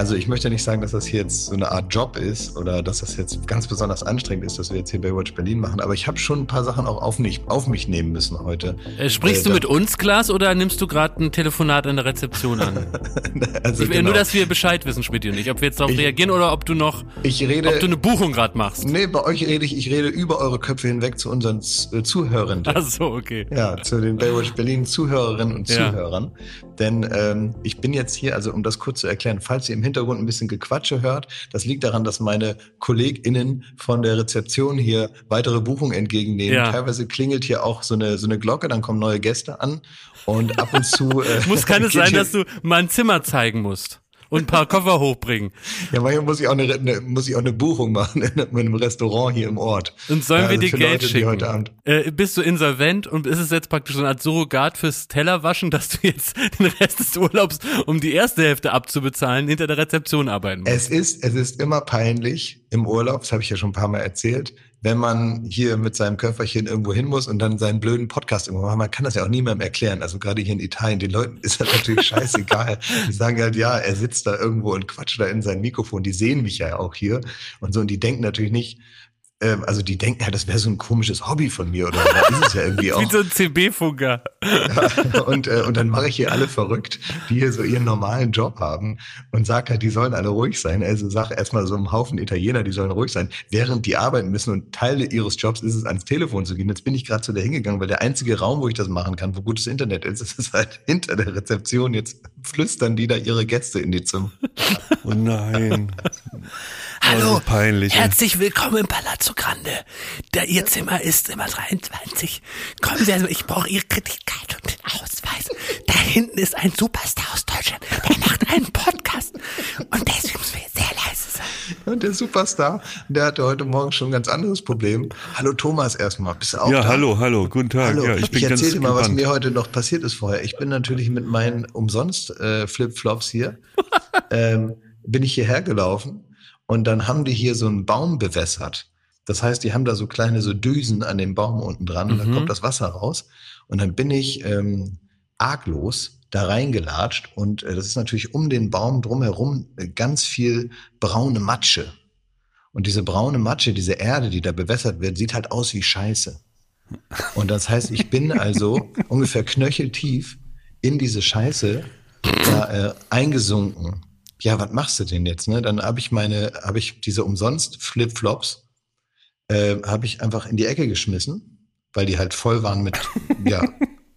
Also ich möchte nicht sagen, dass das hier jetzt so eine Art Job ist oder dass das jetzt ganz besonders anstrengend ist, dass wir jetzt hier Baywatch Berlin machen, aber ich habe schon ein paar Sachen auch auf mich, auf mich nehmen müssen heute. Äh, sprichst Äh, du mit uns, Klaas, oder nimmst du gerade ein Telefonat an der Rezeption an? also Ich will genau. Nur, dass wir Bescheid wissen, Schmidt und ich, ob wir jetzt darauf Ich- reagieren oder ob du noch, ich rede, ob du eine Buchung gerade machst. nee, bei euch rede ich, ich rede über eure Köpfe hinweg zu unseren äh, Zuhörenden. Ach so, okay. Ja, zu den Baywatch Berlin Zuhörerinnen und Ja. Zuhörern. Denn ähm, ich bin jetzt hier, also um das kurz zu erklären, falls ihr im Hintergrund ein bisschen Gequatsche hört, das liegt daran, dass meine KollegInnen von der Rezeption hier weitere Buchungen entgegennehmen. Ja. Teilweise klingelt hier auch so eine, so eine Glocke, dann kommen neue Gäste an und ab und zu. Äh, Muss kann es sein, dass du mal ein Zimmer zeigen musst und ein paar Koffer hochbringen. Ja, manchmal muss ich auch eine, eine, muss ich auch eine Buchung machen in einem Restaurant hier im Ort. Und sollen Ja, wir also dir Geld Leute, schicken? heute Abend Äh, bist du insolvent und ist es jetzt praktisch so eine Art Surrogat fürs Tellerwaschen, dass du jetzt den Rest des Urlaubs, um die erste Hälfte abzubezahlen, hinter der Rezeption arbeiten musst? Es ist, es ist immer peinlich im Urlaub, das habe ich ja schon ein paar Mal erzählt, wenn man hier mit seinem Köfferchen irgendwo hin muss und dann seinen blöden Podcast irgendwo macht. Man kann das ja auch niemandem erklären. Also gerade hier in Italien, den Leuten ist das natürlich scheißegal. Die sagen halt, ja, er sitzt da irgendwo und quatscht da in sein Mikrofon. Die sehen mich ja auch hier und so. Und die denken natürlich nicht, also die denken ja, das wäre so ein komisches Hobby von mir oder so. Ist es ja irgendwie auch. Wie so ein CB-Funker. und, äh, und dann mache ich hier alle verrückt, die hier so ihren normalen Job haben und sag halt, die sollen alle ruhig sein. Also sag erstmal so einem Haufen Italiener, die sollen ruhig sein, während die arbeiten müssen und Teile ihres Jobs ist es, ans Telefon zu gehen. Jetzt bin ich gerade zu der hingegangen, weil der einzige Raum, wo ich das machen kann, wo gutes Internet ist, ist es halt hinter der Rezeption. Jetzt flüstern die da ihre Gäste in die Zimmer. Oh nein. Hallo, Oh, peinlich, herzlich willkommen im Palazzo Grande. Da Ihr Zimmer ist Zimmer 23. Kommen Sie, also ich brauche Ihre Kreditkarte und den Ausweis. Da hinten ist ein Superstar aus Deutschland, der macht einen Podcast und deswegen müssen wir sehr leise sein. Und der Superstar, der hatte heute Morgen schon ein ganz anderes Problem. Hallo Thomas erstmal, bist du auch Ja, da? hallo, hallo, guten Tag. Hallo, ja, ich bin ganz erzähl dir mal, was mir heute noch passiert ist vorher. Ich bin natürlich mit meinen umsonst äh, Flipflops hier, ähm, bin ich hierher gelaufen und dann haben die hier so einen Baum bewässert. Das heißt, die haben da so kleine so Düsen an dem Baum unten dran und dann Mhm. kommt das Wasser raus. Und dann bin ich ähm, arglos da reingelatscht und äh, das ist natürlich um den Baum drumherum äh, ganz viel braune Matsche. Und diese braune Matsche, diese Erde, die da bewässert wird, sieht halt aus wie Scheiße. Und das heißt, ich bin also ungefähr knöcheltief in diese Scheiße da, äh, eingesunken. Ja, was machst du denn jetzt? Ne? Dann habe ich meine, habe ich diese umsonst Flipflops, äh, habe ich einfach in die Ecke geschmissen, weil die halt voll waren mit, ja,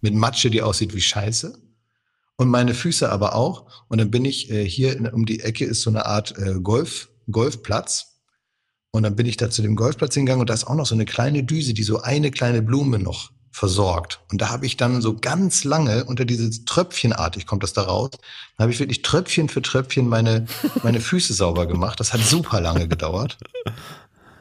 mit Matsche, die aussieht wie Scheiße. Und meine Füße aber auch. Und dann bin ich äh, hier in, um die Ecke ist so eine Art äh, Golf, Golfplatz. Und dann bin ich da zu dem Golfplatz hingegangen und da ist auch noch so eine kleine Düse, die so eine kleine Blume noch versorgt. Und da habe ich dann so ganz lange unter dieses Tröpfchenartig kommt das da raus, da habe ich wirklich Tröpfchen für Tröpfchen meine, meine Füße sauber gemacht. Das hat super lange gedauert.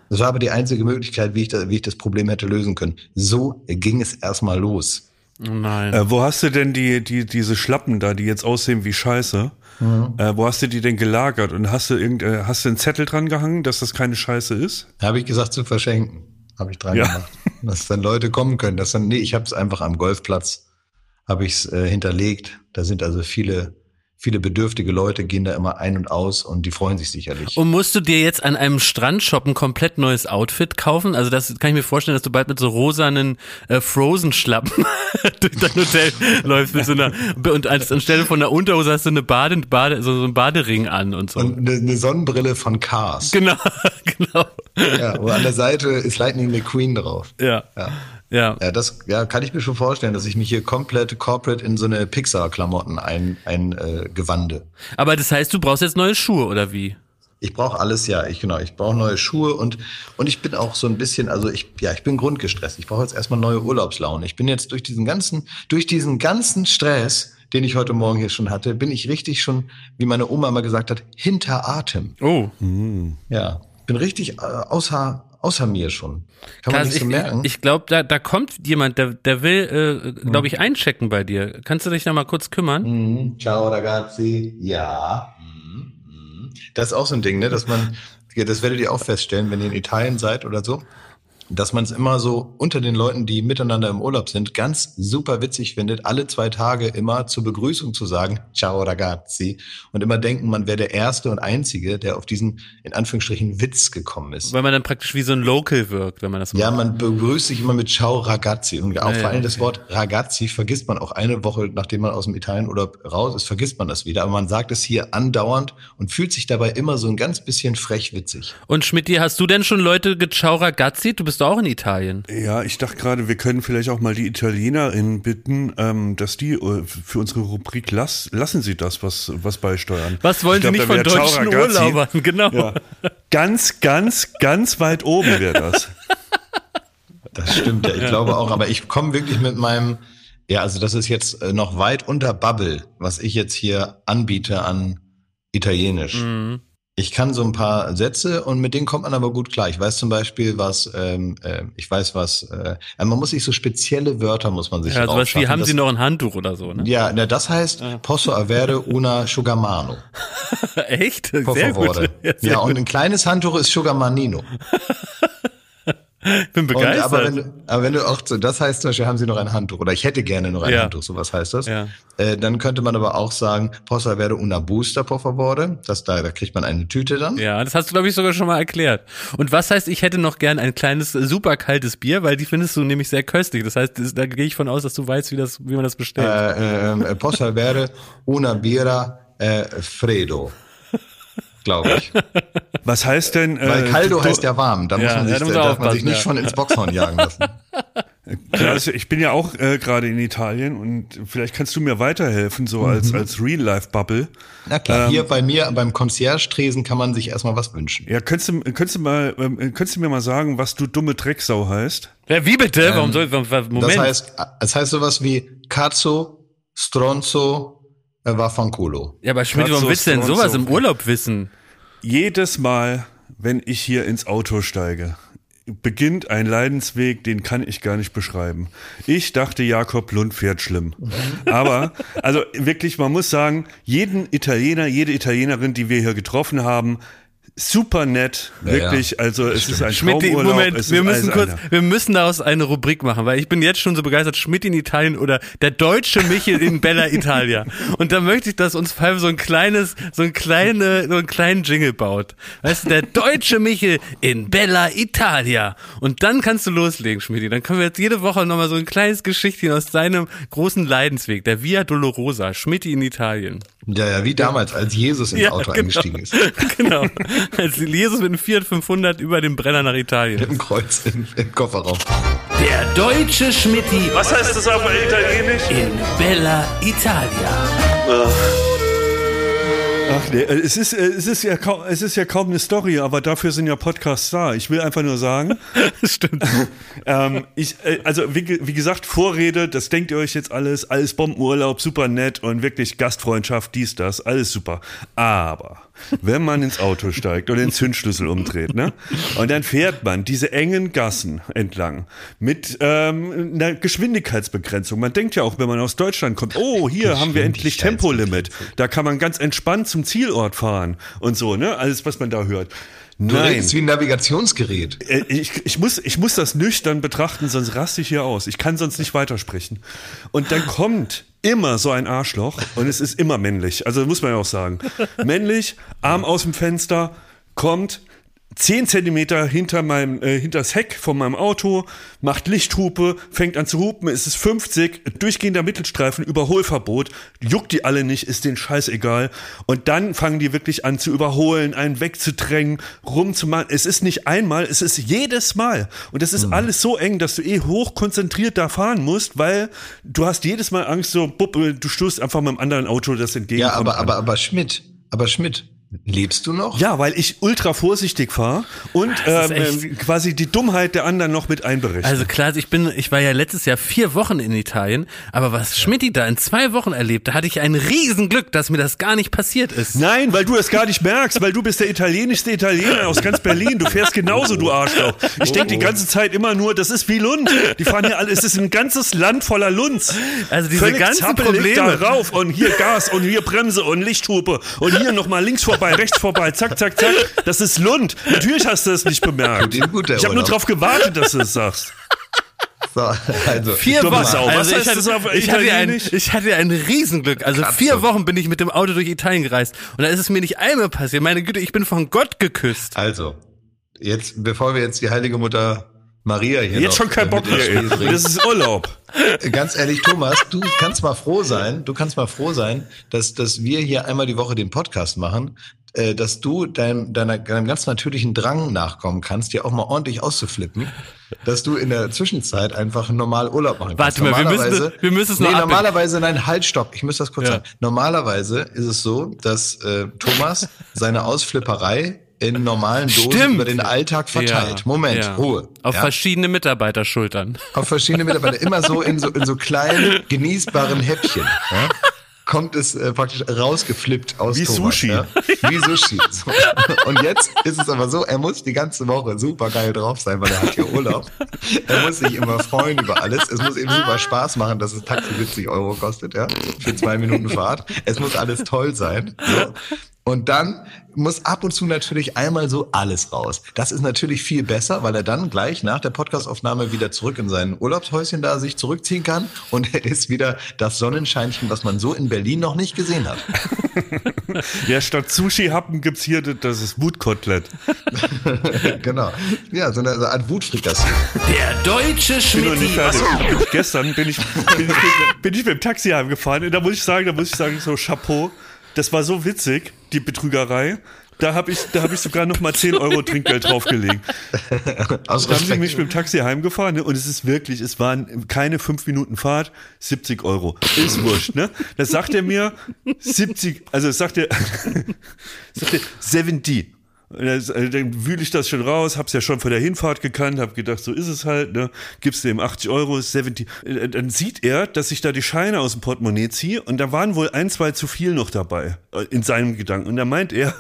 Das war aber die einzige Möglichkeit, wie ich, da, wie ich das Problem hätte lösen können. So ging es erstmal los. Nein. Äh, wo hast du denn die, die, diese Schlappen da, die jetzt aussehen wie Scheiße? Mhm. Äh, wo hast du die denn gelagert? Und hast du irgend, äh, hast du einen Zettel dran gehangen, dass das keine Scheiße ist? Da habe ich gesagt zu verschenken. Habe ich dran Ja. gemacht. Dass dann Leute kommen können. Dass dann, nee, ich habe es einfach am Golfplatz, habe ich es äh, hinterlegt. Da sind also viele, viele bedürftige Leute, gehen da immer ein und aus und die freuen sich sicherlich. Und musst du dir jetzt an einem Strandshop ein komplett neues Outfit kaufen? Also das kann ich mir vorstellen, dass du bald mit so rosanen äh, Frozen-Schlappen durch dein Hotel läufst mit so einer und als anstelle von einer Unterhose hast du eine Bade, Bade so, so einen Badering an und so. Und eine, eine Sonnenbrille von Cars. genau, genau. Ja, wo an der Seite ist Lightning McQueen drauf. Ja. Ja. Ja. Ja, das ja, kann ich mir schon vorstellen, dass ich mich hier komplett corporate in so eine Pixar-Klamotten ein, ein äh, gewande. Aber das heißt, du brauchst jetzt neue Schuhe oder wie? Ich brauche alles, ja. Ich genau, ich brauche neue Schuhe und und ich bin auch so ein bisschen, also ich ja, ich bin grundgestresst. Ich brauche jetzt erstmal neue Urlaubslaune. Ich bin jetzt durch diesen ganzen durch diesen ganzen Stress, den ich heute Morgen hier schon hatte, bin ich richtig schon, wie meine Oma mal gesagt hat, hinter Atem. Oh. Ja, bin richtig äh, außer außer mir schon. Kann man Klaas, nicht so ich, merken. ich glaube, da, da kommt jemand, der, der will, äh, glaube ich, einchecken bei dir. Kannst du dich da mal kurz kümmern? Mhm. Ciao ragazzi. Ja. Mhm. Das ist auch so ein Ding, ne, dass man, das werdet ihr auch feststellen, wenn ihr in Italien seid oder so. Dass man es immer so unter den Leuten, die miteinander im Urlaub sind, ganz super witzig findet, alle zwei Tage immer zur Begrüßung zu sagen, ciao ragazzi, und immer denken, man wäre der Erste und Einzige, der auf diesen, in Anführungsstrichen, Witz gekommen ist. Weil man dann praktisch wie so ein Local wirkt, wenn man das Ja, macht. man begrüßt sich immer mit ciao ragazzi. Und auch Ja, vor ja, allem das okay. Wort ragazzi vergisst man auch eine Woche, nachdem man aus dem Italienurlaub raus ist, vergisst man das wieder. Aber man sagt es hier andauernd und fühlt sich dabei immer so ein ganz bisschen frech witzig. Und Schmidti, hast du denn schon Leute gechau ragazzi? Du bist doch auch in Italien. Ja, ich dachte gerade, wir können vielleicht auch mal die Italienerinnen bitten, ähm, dass die äh, für unsere Rubrik lass, lassen sie das, was, was beisteuern. Was wollen Ich Sie glaub, nicht von deutschen Ragazzi. Urlaubern? Genau. Ja. Ganz, ganz, ganz weit oben wäre das. Das stimmt ja, ich glaube auch. Aber ich komme wirklich mit meinem, ja, also das ist jetzt äh, noch weit unter Bubble, was ich jetzt hier anbiete an Italienisch. Mhm. Ich kann so ein paar Sätze und mit denen kommt man aber gut klar. Ich weiß zum Beispiel, was, ähm, äh, ich weiß was, äh, äh, man muss sich so spezielle Wörter muss man sich Ja, sowas wie raufschaffen. haben Das- Sie noch ein Handtuch oder so, ne? Ja, na, das heißt, posso avere una sciugamano. Echt? Por Sehr gut. Ja, sehr Ja, und ein kleines Handtuch ist Sciugamanino. Ich bin Und, begeistert. aber, wenn, du- aber wenn du auch das heißt zum Beispiel, haben Sie noch ein Handtuch oder ich hätte gerne noch ein Ja. Handtuch, sowas heißt das. Ja. Äh, dann könnte man aber auch sagen, posso avere una busta, por favore. Das, da, da kriegt man eine Tüte dann. ja, das hast du, glaube ich, sogar schon mal erklärt. Und was heißt, ich hätte noch gern ein kleines, super kaltes Bier, weil die findest du nämlich sehr köstlich. Das heißt, das, da gehe ich von aus, dass du weißt, wie, das, wie man das bestellt. Äh, äh, posso avere una birra äh, freddo. Glaube ich. Was heißt denn? äh, Weil caldo du- heißt ja warm. Da muss Ja, man sich, da muss man darf man sich nicht ja. von ins Boxhorn jagen lassen. Klar, also ich bin ja auch äh, gerade in Italien und vielleicht kannst du mir weiterhelfen, so als, Mhm. als Real-Life-Bubble. Na klar, hier bei mir beim Concierge-Tresen kann man sich erstmal was wünschen. Ja, könntest du, könntest du mal, ähm, könntest du mir mal sagen, was du dumme Drecksau heißt? ja, wie bitte? Warum soll warum- warum- Moment. ähm, Das heißt, es heißt sowas wie Cazzo, Stronzo, äh, Vaffanculo. ja, aber Schmidt, warum willst du denn sowas im Urlaub wissen? Jedes Mal, wenn ich hier ins Auto steige, beginnt ein Leidensweg, den kann ich gar nicht beschreiben. Ich dachte, Jakob Lund fährt schlimm. Aber, also wirklich, man muss sagen, jeden Italiener, jede Italienerin, die wir hier getroffen haben, super nett, Ja, wirklich, also es ist ein Schmidt, Traumurlaub. Moment, wir müssen alles kurz, einer. wir müssen daraus eine Rubrik machen, weil ich bin jetzt schon so begeistert, Schmidt in Italien oder der deutsche Michel in Bella Italia. Und da möchte ich, dass uns Pfeife so ein kleines, so ein kleine, so einen kleinen Jingle baut. Weißt du, der deutsche Michel in Bella Italia. Und dann kannst du loslegen, Schmidt. Dann können wir jetzt jede Woche nochmal so ein kleines Geschichtchen aus seinem großen Leidensweg, der Via Dolorosa, Schmidt in Italien. Ja, ja, wie damals, als Jesus ins Ja, Auto genau. eingestiegen ist. genau. Als Jesus mit einem Fiat 500 über den Brenner nach Italien. Mit dem Kreuz im, im Kofferraum. Der deutsche Schmitti Was heißt das auf Italienisch? in Bella Italia. Ach nee, äh, es ist, äh, es ist ja kaum, es ist ja kaum eine Story, aber dafür sind ja Podcasts da. Ich will einfach nur sagen, Stimmt. ähm, ich, äh, also wie, wie gesagt, Vorrede, das denkt ihr euch jetzt alles, alles Bombenurlaub, super nett und wirklich Gastfreundschaft, dies, das, alles super. Aber wenn man ins Auto steigt und den Zündschlüssel umdreht, ne, und dann fährt man diese engen Gassen entlang mit ähm, einer Geschwindigkeitsbegrenzung. Man denkt ja auch, wenn man aus Deutschland kommt, oh, hier haben wir endlich Tempolimit. Da kann man ganz entspannt zum Zielort fahren und so, ne, alles, was man da hört. Du Nein. redest wie ein Navigationsgerät. Äh, Ich, ich, muss, ich muss das nüchtern betrachten, sonst raste ich hier aus. Ich kann sonst nicht weitersprechen. Und dann kommt immer so ein Arschloch und es ist immer männlich. Also muss man ja auch sagen. Männlich, Arm aus dem Fenster, kommt zehn Zentimeter hinter meinem, äh, hinters Heck von meinem Auto, macht Lichthupe, fängt an zu hupen, es ist 50, durchgehender Mittelstreifen, Überholverbot, juckt die alle nicht, ist denen scheißegal. Und dann fangen die wirklich an zu überholen, einen wegzudrängen, rumzumachen. Es ist nicht einmal, es ist jedes Mal. Und es ist alles so eng, dass du eh hochkonzentriert da fahren musst, weil du hast jedes Mal Angst, so, bupp, du stoßt einfach mit einem anderen Auto das entgegenkommt. Ja, aber, aber, aber Schmidt, aber Schmidt, lebst du noch? Ja, weil ich ultra vorsichtig fahre und ist ähm, ähm, quasi die Dummheit der anderen noch mit einberechne. Also klar, ich bin, ich war ja letztes Jahr vier Wochen in Italien, aber was Schmidti da in zwei Wochen erlebt, da hatte ich ein Riesenglück, dass mir das gar nicht passiert ist. Nein, weil du es gar nicht merkst, weil du bist der italienischste Italiener aus ganz Berlin. Du fährst genauso, du Arschloch. Ich denke die ganze Zeit immer nur, das ist wie Lund. Die fahren hier alle, es ist ein ganzes Land voller Lunds. Also diese Völlig ganzen Probleme. da rauf und hier Gas und hier Bremse und Lichthupe und hier nochmal links vorbei vorbei, rechts vorbei, zack, zack, zack. Das ist Lund. Natürlich hast du es nicht bemerkt. Gut, ich habe nur darauf gewartet, dass du es sagst. So, also, Vier Wochen. Was Also ich, hatte, ich, hatte ein, ich hatte ein Riesenglück. Also Katze. vier Wochen bin ich mit dem Auto durch Italien gereist. Und da ist es mir nicht einmal passiert. Meine Güte, ich bin von Gott geküsst. also, jetzt, bevor wir jetzt die heilige Mutter Maria hier Jetzt noch schon kein Bock mehr. Das ist Urlaub. Ganz ehrlich, Thomas, du kannst mal froh sein, du kannst mal froh sein, dass, dass wir hier einmal die Woche den Podcast machen, äh, dass du deinem, deiner, deinem ganz natürlichen Drang nachkommen kannst, dir auch mal ordentlich auszuflippen, dass du in der Zwischenzeit einfach normal Urlaub machen kannst. Warte mal, wir müssen- wir müssen es noch Nee, abbinden. normalerweise, nein, halt, stopp, ich muss das kurz Ja. sagen. Normalerweise ist es so, dass äh, Thomas seine Ausflipperei in normalen Dosen Stimmt. über den Alltag verteilt. Ja, Moment, ja. Ruhe. Auf ja? verschiedene Mitarbeiterschultern. auf verschiedene Mitarbeiter, immer so in so, in so kleinen, genießbaren Häppchen. Ja? Kommt es äh, praktisch rausgeflippt aus Wie Thomas, Sushi. Ja? Wie Sushi. So. Und jetzt ist es aber so, er muss die ganze Woche super geil drauf sein, weil er hat hier Urlaub. Er muss sich immer freuen über alles. Es muss ihm super Spaß machen, dass das Taxi 70 Euro kostet, ja, für zwei Minuten Fahrt. Es muss alles toll sein. So. Und dann muss ab und zu natürlich einmal so alles raus. Das ist natürlich viel besser, weil er dann gleich nach der Podcastaufnahme wieder zurück in sein Urlaubshäuschen da sich zurückziehen kann und er ist wieder das Sonnenscheinchen, was man so in Berlin noch nicht gesehen hat. Ja, statt Sushi-Happen gibt's hier, das- ist Wutkotelett. genau. Ja, so eine, so eine Art Wutfrikassee. Der deutsche Schmidt. fertig. Bin ich- Gestern bin ich, bin, ich, bin ich mit dem Taxi heimgefahren. Und da muss ich sagen, da muss ich sagen, so Chapeau. Das war so witzig, die Betrügerei. Da habe ich, da habe ich sogar noch mal 10 Euro Trinkgeld draufgelegt. Aus Da haben sie mich mit dem Taxi heimgefahren ne? und es ist wirklich, es waren keine fünf Minuten Fahrt, 70 Euro. Ist wurscht, ne? Das sagt er mir, 70, also sagt er, sagt er 70. Also dann wühle ich das schon raus, hab's ja schon vor der Hinfahrt gekannt, hab gedacht, so ist es halt, ne? Gibst ihm 80 Euro, ist 70. Äh, Dann sieht er, dass ich da die Scheine aus dem Portemonnaie ziehe und da waren wohl ein, zwei zu viel noch dabei, äh, in seinem Gedanken. Und da meint er,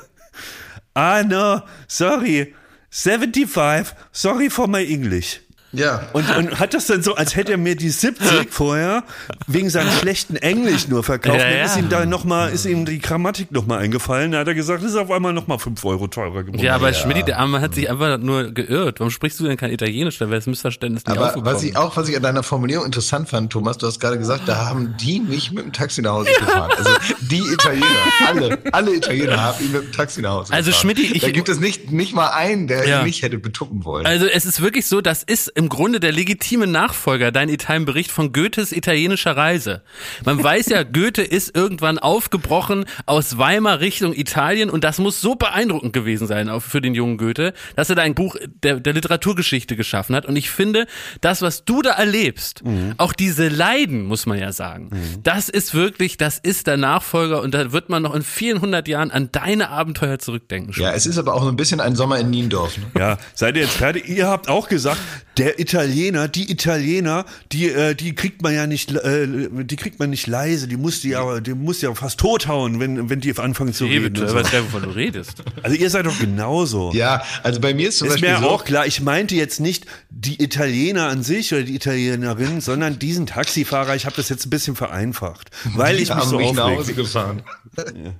ah no, sorry, 75, sorry for my English. Ja. Und, und hat das dann so, als hätte er mir die 70 vorher wegen seinem schlechten Englisch nur verkauft. Ja, dann ja. ist ihm da noch mal, ist ihm die Grammatik noch mal eingefallen. Da hat er gesagt, das ist auf einmal noch mal 5 Euro teurer geworden. Ja, aber Schmidt, der Arme hat sich einfach nur geirrt. Warum sprichst du denn kein Italienisch? Da wäre das Missverständnis nicht Aber aufgekommen. was ich auch, was ich an deiner Formulierung interessant fand, Thomas, du hast gerade gesagt, da haben die mich mit dem Taxi nach Hause gefahren. Also die Italiener, alle, alle Italiener haben ihn mit dem Taxi nach Hause Also, gefahren. Schmidti, ich- da gibt es nicht, nicht mal einen, der Ja. ihn nicht hätte betuppen wollen. Also es ist wirklich so, das ist im Grunde der legitime Nachfolger, dein Italien-Bericht von Goethes italienischer Reise. Man weiß ja, Goethe ist irgendwann aufgebrochen aus Weimar Richtung Italien und das muss so beeindruckend gewesen sein auch für den jungen Goethe, dass er da ein Buch der, der Literaturgeschichte geschaffen hat. Und ich finde, das, was du da erlebst, auch diese Leiden, muss man ja sagen, das ist wirklich, das ist der Nachfolger und da wird man noch in vielen hundert Jahren an deine Abenteuer zurückdenken. ja, es ist aber auch so ein bisschen ein Sommer in Niendorf. Ne? Ja, seid ihr jetzt fertig? Ihr habt auch gesagt, der Italiener, die Italiener, die, äh, die kriegt man ja nicht, äh, die kriegt man nicht leise, die muss die ja, die muss ja fast tothauen, wenn, wenn die anfangen zu reden. ich so. weiß gar nicht, wovon du redest. Also ihr seid doch genauso. Ja, also bei mir ist zum Ist Beispiel mir so, auch klar, ich meinte jetzt nicht die Italiener an sich oder die Italienerin, sondern diesen Taxifahrer. Ich habe das jetzt ein bisschen vereinfacht, weil die ich mich haben so mich nach Hause aufrege. gefahren. Ja.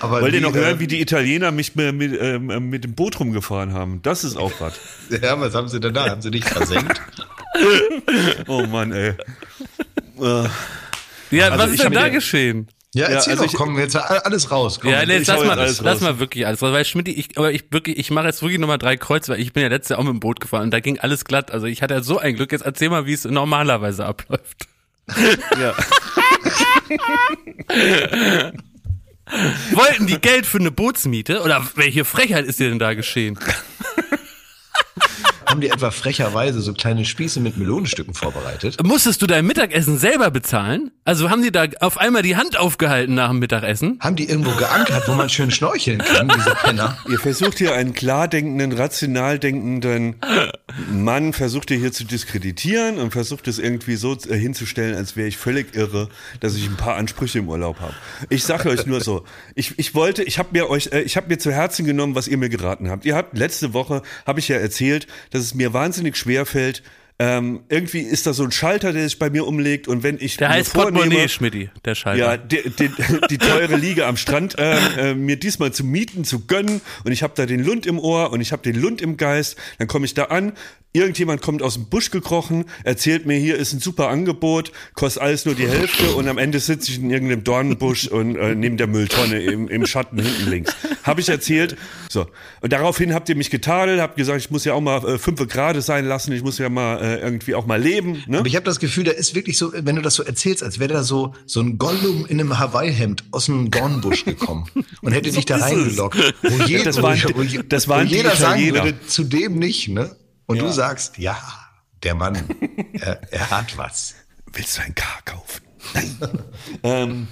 Aber Wollt ihr noch hören, wie die Italiener mich mit, mit, ähm, mit dem Boot rumgefahren haben? Das ist auch was. Ja, was haben sie denn da? Haben sie dich versenkt? Oh Mann, ey. Ja, Also was ist denn da geschehen? Ja, erzähl also doch, ich- komm, jetzt alles raus. Komm, Ja, nee, jetzt lass mal, jetzt lass raus. mal wirklich alles raus. Weil Schmidt, ich, aber ich wirklich, ich mache jetzt wirklich nochmal drei Kreuz, weil ich bin ja letztes Jahr auch mit dem Boot gefahren und da ging alles glatt. Also ich hatte ja so ein Glück. Jetzt erzähl mal, wie es normalerweise abläuft. ja. Wollten die Geld für eine Bootsmiete? Oder welche Frechheit ist dir denn da geschehen? Haben die etwa frecherweise so kleine Spieße mit Melonenstücken vorbereitet? Musstest du dein Mittagessen selber bezahlen? Also haben die da auf einmal die Hand aufgehalten nach dem Mittagessen? Haben die irgendwo geankert, wo man schön schnorcheln kann, diese Penner? Ihr versucht hier einen klar denkenden, rational denkenden Mann, versucht ihr hier zu diskreditieren und versucht es irgendwie so äh, hinzustellen, als wäre ich völlig irre, dass ich ein paar Ansprüche im Urlaub habe. Ich sage euch nur so, ich, ich wollte, ich habe mir euch, äh, ich habe mir zu Herzen genommen, was ihr mir geraten habt. Ihr habt letzte Woche, habe ich ja erzählt, dass es mir wahnsinnig schwer fällt, ähm, irgendwie ist da so ein Schalter, der sich bei mir umlegt und wenn ich Der mir heißt vornehme, Schmidti, der Schalter. ja, die, die, die teure Liege am Strand äh, äh, mir diesmal zu mieten, zu gönnen. Und ich habe da den Lund im Ohr und ich habe den Lund im Geist, dann komme ich da an, irgendjemand kommt aus dem Busch gekrochen, erzählt mir, hier ist ein super Angebot, kostet alles nur die Hälfte und am Ende sitze ich in irgendeinem Dornenbusch und äh, neben der Mülltonne im, im Schatten hinten links. Habe ich erzählt. So. Und daraufhin habt ihr mich getadelt, habt gesagt, ich muss ja auch mal äh, fünf Grad sein lassen, ich muss ja mal äh, irgendwie auch mal leben. Ne? Aber ich habe das Gefühl, da ist wirklich so, wenn du das so erzählst, als wäre da so so ein Gollum in einem Hawaii-Hemd aus einem Dornbusch gekommen und hätte dich da reingelockt. Wo, je, Das waren wo, wo, das waren wo jeder sagen Italiener. würde, zu dem nicht, ne? Und Ja. du sagst, ja, der Mann, er, er hat was. Willst du ein Car kaufen? Nein. ähm,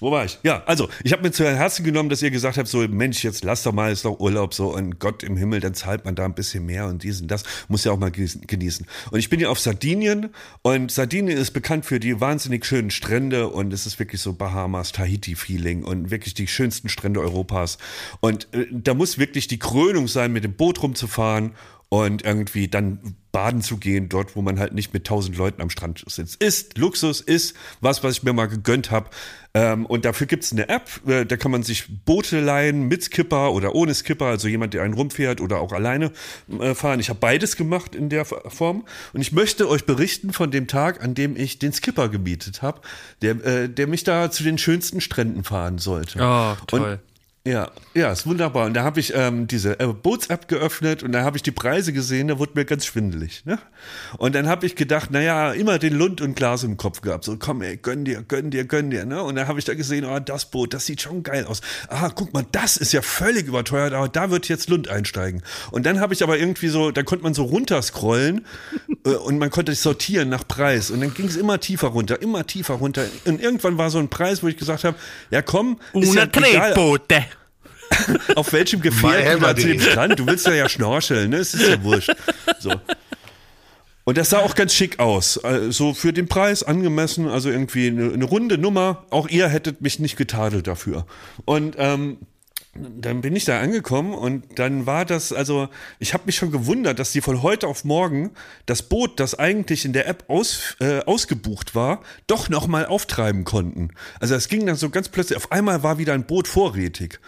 wo war ich? Ja, also, ich habe mir zu Herzen genommen, dass ihr gesagt habt, so, Mensch, jetzt lass doch mal, ist doch Urlaub, so, und Gott im Himmel, dann zahlt man da ein bisschen mehr und dies und das, muss ja auch mal genießen-. Und ich bin ja auf Sardinien und Sardinien ist bekannt für die wahnsinnig schönen Strände und es ist wirklich so Bahamas, Tahiti-Feeling und wirklich die schönsten Strände Europas. Und äh, da muss wirklich die Krönung sein, mit dem Boot rumzufahren und irgendwie dann baden zu gehen, dort, wo man halt nicht mit tausend Leuten am Strand sitzt. Ist Luxus, ist was, was ich mir mal gegönnt habe. Ähm, und dafür gibt's eine App, äh, da kann man sich Boote leihen mit Skipper oder ohne Skipper, also jemand, der einen rumfährt oder auch alleine äh, fahren. Ich habe beides gemacht in der Form. Und ich möchte euch berichten von dem Tag, an dem ich den Skipper gemietet habe, der, äh, der mich da zu den schönsten Stränden fahren sollte. Oh, toll. Und ja, ja, ist wunderbar. Und da habe ich ähm, diese äh, Boots-App geöffnet und da habe ich die Preise gesehen, da wurde mir ganz schwindelig. Ne? Und dann habe ich gedacht, naja, immer den Lund und Glas im Kopf gehabt. So, komm, ey, gönn dir, gönn dir, gönn dir. Ne? Und dann habe ich da gesehen, oh, das Boot, das sieht schon geil aus. Ah, guck mal, das ist ja völlig überteuert, aber da wird jetzt Lund einsteigen. Und dann habe ich aber irgendwie so, da konnte man so runterscrollen äh, und man konnte sich sortieren nach Preis. Und dann ging es immer tiefer runter, immer tiefer runter. Und irgendwann war so ein Preis, wo ich gesagt habe, ja komm, ist Una ja egal. auf welchem Gefährt du da zu dem. Strand, du willst ja ja schnorcheln, ne? Es ist ja wurscht. So. Und das sah auch ganz schick aus. Also für den Preis angemessen, also irgendwie eine, eine runde Nummer. Auch ihr hättet mich nicht getadelt dafür. Und ähm, dann bin ich da angekommen und dann war das, also ich habe mich schon gewundert, dass die von heute auf morgen das Boot, das eigentlich in der App aus, äh, ausgebucht war, doch nochmal auftreiben konnten. Also es ging dann so ganz plötzlich, auf einmal war wieder ein Boot vorrätig.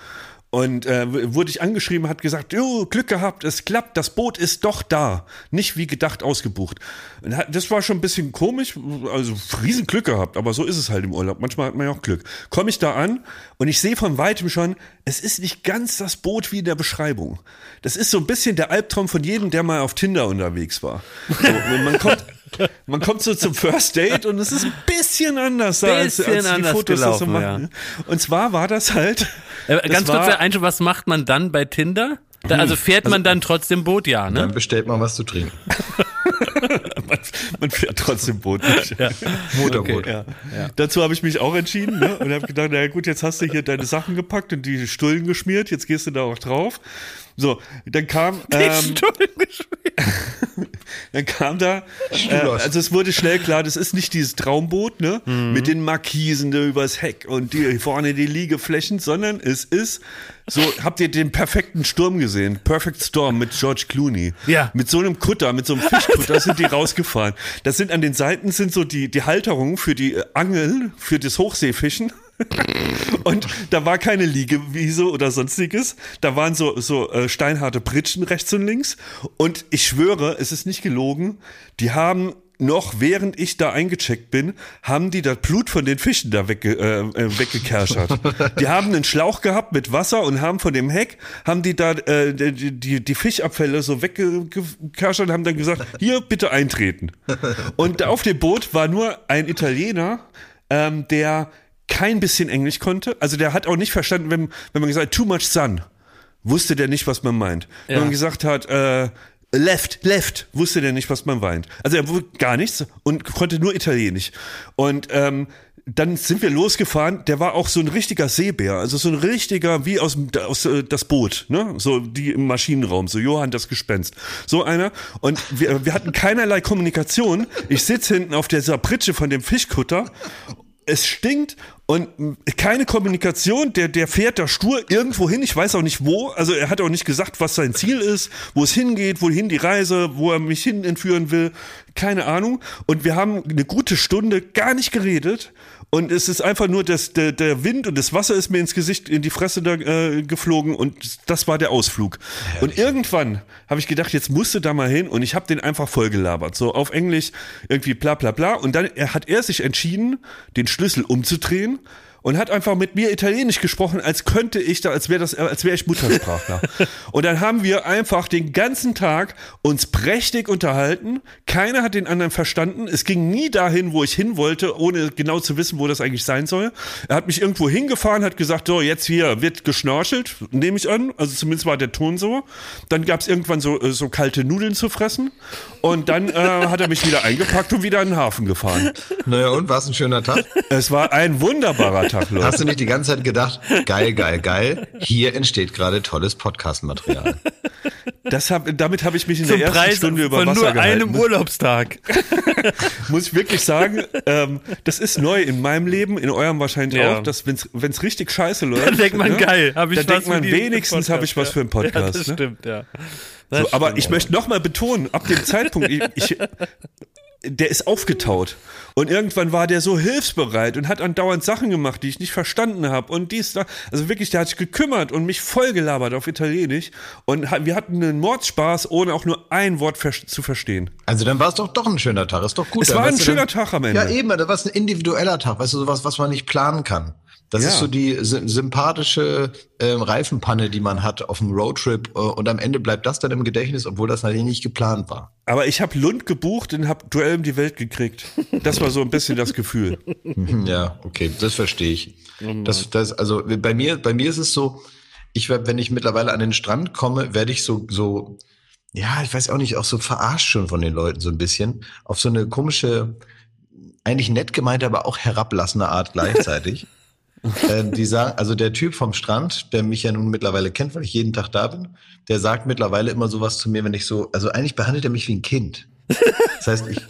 Und äh, wurde ich angeschrieben, hat gesagt, jo, Glück gehabt, es klappt, das Boot ist doch da. Nicht wie gedacht ausgebucht. Das war schon ein bisschen komisch, also riesen Glück gehabt, aber so ist es halt im Urlaub. Manchmal hat man ja auch Glück. Komme ich da an und ich sehe von weitem schon, es ist nicht ganz das Boot wie in der Beschreibung. Das ist so ein bisschen der Albtraum von jedem, der mal auf Tinder unterwegs war. So, man kommt, man kommt so zum First Date und es ist ein bisschen anders, als, Bisschen als die anders Fotos das so gelaufen, machen. Und zwar war das halt. Äh, das ganz kurz war- der Einschub, was macht man dann bei Tinder? Da, also fährt man dann trotzdem Boot, ja, Dann ne? bestellt man was zu trinken. man, man fährt trotzdem Boot. Nicht. Motorboot. Ja. Dazu habe ich mich auch entschieden ne? und habe gedacht, na gut, jetzt hast du hier deine Sachen gepackt und die Stullen geschmiert, jetzt gehst du da auch drauf. So, dann kam, ähm, dann kam da, äh, also es wurde schnell klar, das ist nicht dieses Traumboot, ne, mit den Markisen da übers Heck und die vorne die Liegeflächen, sondern es ist so, habt ihr den perfekten Sturm gesehen? Perfect Storm mit George Clooney. Ja. Mit so einem Kutter, mit so einem Fischkutter sind die rausgefahren. Das sind an den Seiten sind so die, die Halterungen für die äh, Angeln, für das Hochseefischen. Und da war keine Liegewiese oder sonstiges. Da waren so, so äh, steinharte Pritschen rechts und links. Und ich schwöre, es ist nicht gelogen, die haben noch während ich da eingecheckt bin, haben die das Blut von den Fischen da wegge, äh, äh, weggekerschert. die haben einen Schlauch gehabt mit Wasser und haben von dem Heck, haben die da äh, die, die, die Fischabfälle so weggekerschert und haben dann gesagt, hier bitte eintreten. Und auf dem Boot war nur ein Italiener, ähm, der kein bisschen Englisch konnte. Also der hat auch nicht verstanden, wenn, wenn man gesagt hat, too much sun, wusste der nicht, was man meint. Wenn Ja. man gesagt hat, äh, left, left, wusste der nicht, was man meint. Also er wusste gar nichts und konnte nur Italienisch. Und ähm, dann sind wir losgefahren. Der war auch so ein richtiger Seebär, also so ein richtiger wie aus, dem- aus äh, das Boot, ne? So die im Maschinenraum, so Johann das Gespenst, so einer. Und wir, wir hatten keinerlei Kommunikation. Ich sitze hinten auf dieser Pritsche von dem Fischkutter es stinkt und keine Kommunikation. Der, der fährt da stur irgendwo hin. Ich weiß auch nicht wo. Also er hat auch nicht gesagt, was sein Ziel ist, wo es hingeht, wohin die Reise, wo er mich hin entführen will. Keine Ahnung. Und wir haben eine gute Stunde gar nicht geredet. Und es ist einfach nur, dass der, der Wind und das Wasser ist mir ins Gesicht, in die Fresse da, äh, geflogen und das war der Ausflug. Herrlich. Und irgendwann habe ich gedacht, jetzt musst du da mal hin und ich habe den einfach vollgelabert. So auf Englisch irgendwie bla bla bla. Und dann hat er sich entschieden, den Schlüssel umzudrehen und hat einfach mit mir Italienisch gesprochen, als könnte ich da, als wäre das, als wäre ich Muttersprachler. und dann haben wir einfach den ganzen Tag uns prächtig unterhalten. Keiner hat den anderen verstanden. Es ging nie dahin, wo ich hin wollte, ohne genau zu wissen, wo das eigentlich sein soll. Er hat mich irgendwo hingefahren, hat gesagt, so jetzt hier wird geschnorchelt, nehme ich an. Also zumindest war der Ton so. Dann gab es irgendwann so, äh, so kalte Nudeln zu fressen. Und dann äh, hat er mich wieder eingepackt und wieder in den Hafen gefahren. Naja, und war es ein schöner Tag? Es war ein wunderbarer Tag, Leute. Hast du nicht die ganze Zeit gedacht, geil, geil, geil, hier entsteht gerade tolles Podcast-Material. Das hab, damit habe ich mich in Zum der ersten Preis Stunde über von Wasser nur gehalten. einem Urlaubstag. Muss ich wirklich sagen, ähm, das ist neu in meinem Leben, in eurem wahrscheinlich Ja. auch, dass wenn's wenn's richtig scheiße läuft, Dann denkt man, ne, geil, habe ich dann was denkt man wenigstens habe ich was für einen Podcast. Ja, das ne? stimmt, ja. So, Das aber stimmt. ich möchte noch mal betonen, ab dem Zeitpunkt, ich, ich, der ist aufgetaut. Und irgendwann war der so hilfsbereit und hat andauernd Sachen gemacht, die ich nicht verstanden habe. Und dies, da. Also wirklich, der hat sich gekümmert und mich vollgelabert auf Italienisch. Und wir hatten einen Mordspaß, ohne auch nur ein Wort zu verstehen. Also dann war es doch doch ein schöner Tag. Ist doch gut. Es war ein schöner dann, Tag am Ende. Ja, eben, da war es ein individueller Tag, weißt du, sowas, was man nicht planen kann. Das Ja. ist so die sy sympathische ähm, Reifenpanne, die man hat auf einem Roadtrip äh, und am Ende bleibt das dann im Gedächtnis, obwohl das natürlich nicht geplant war. Aber ich habe Lund gebucht und habe Duell um die Welt gekriegt. Das war so ein bisschen das Gefühl. Ja, okay, das verstehe ich. Das, das, also bei mir, bei mir ist es so, ich wenn ich mittlerweile an den Strand komme, werde ich so, so, ja, ich weiß auch nicht, auch so verarscht schon von den Leuten so ein bisschen, auf so eine komische, eigentlich nett gemeinte, aber auch herablassende Art gleichzeitig. äh, die sagen, also der Typ vom Strand, der mich ja nun mittlerweile kennt, weil ich jeden Tag da bin, der sagt mittlerweile immer sowas zu mir, wenn ich so, also eigentlich behandelt er mich wie ein Kind. Das heißt, ich,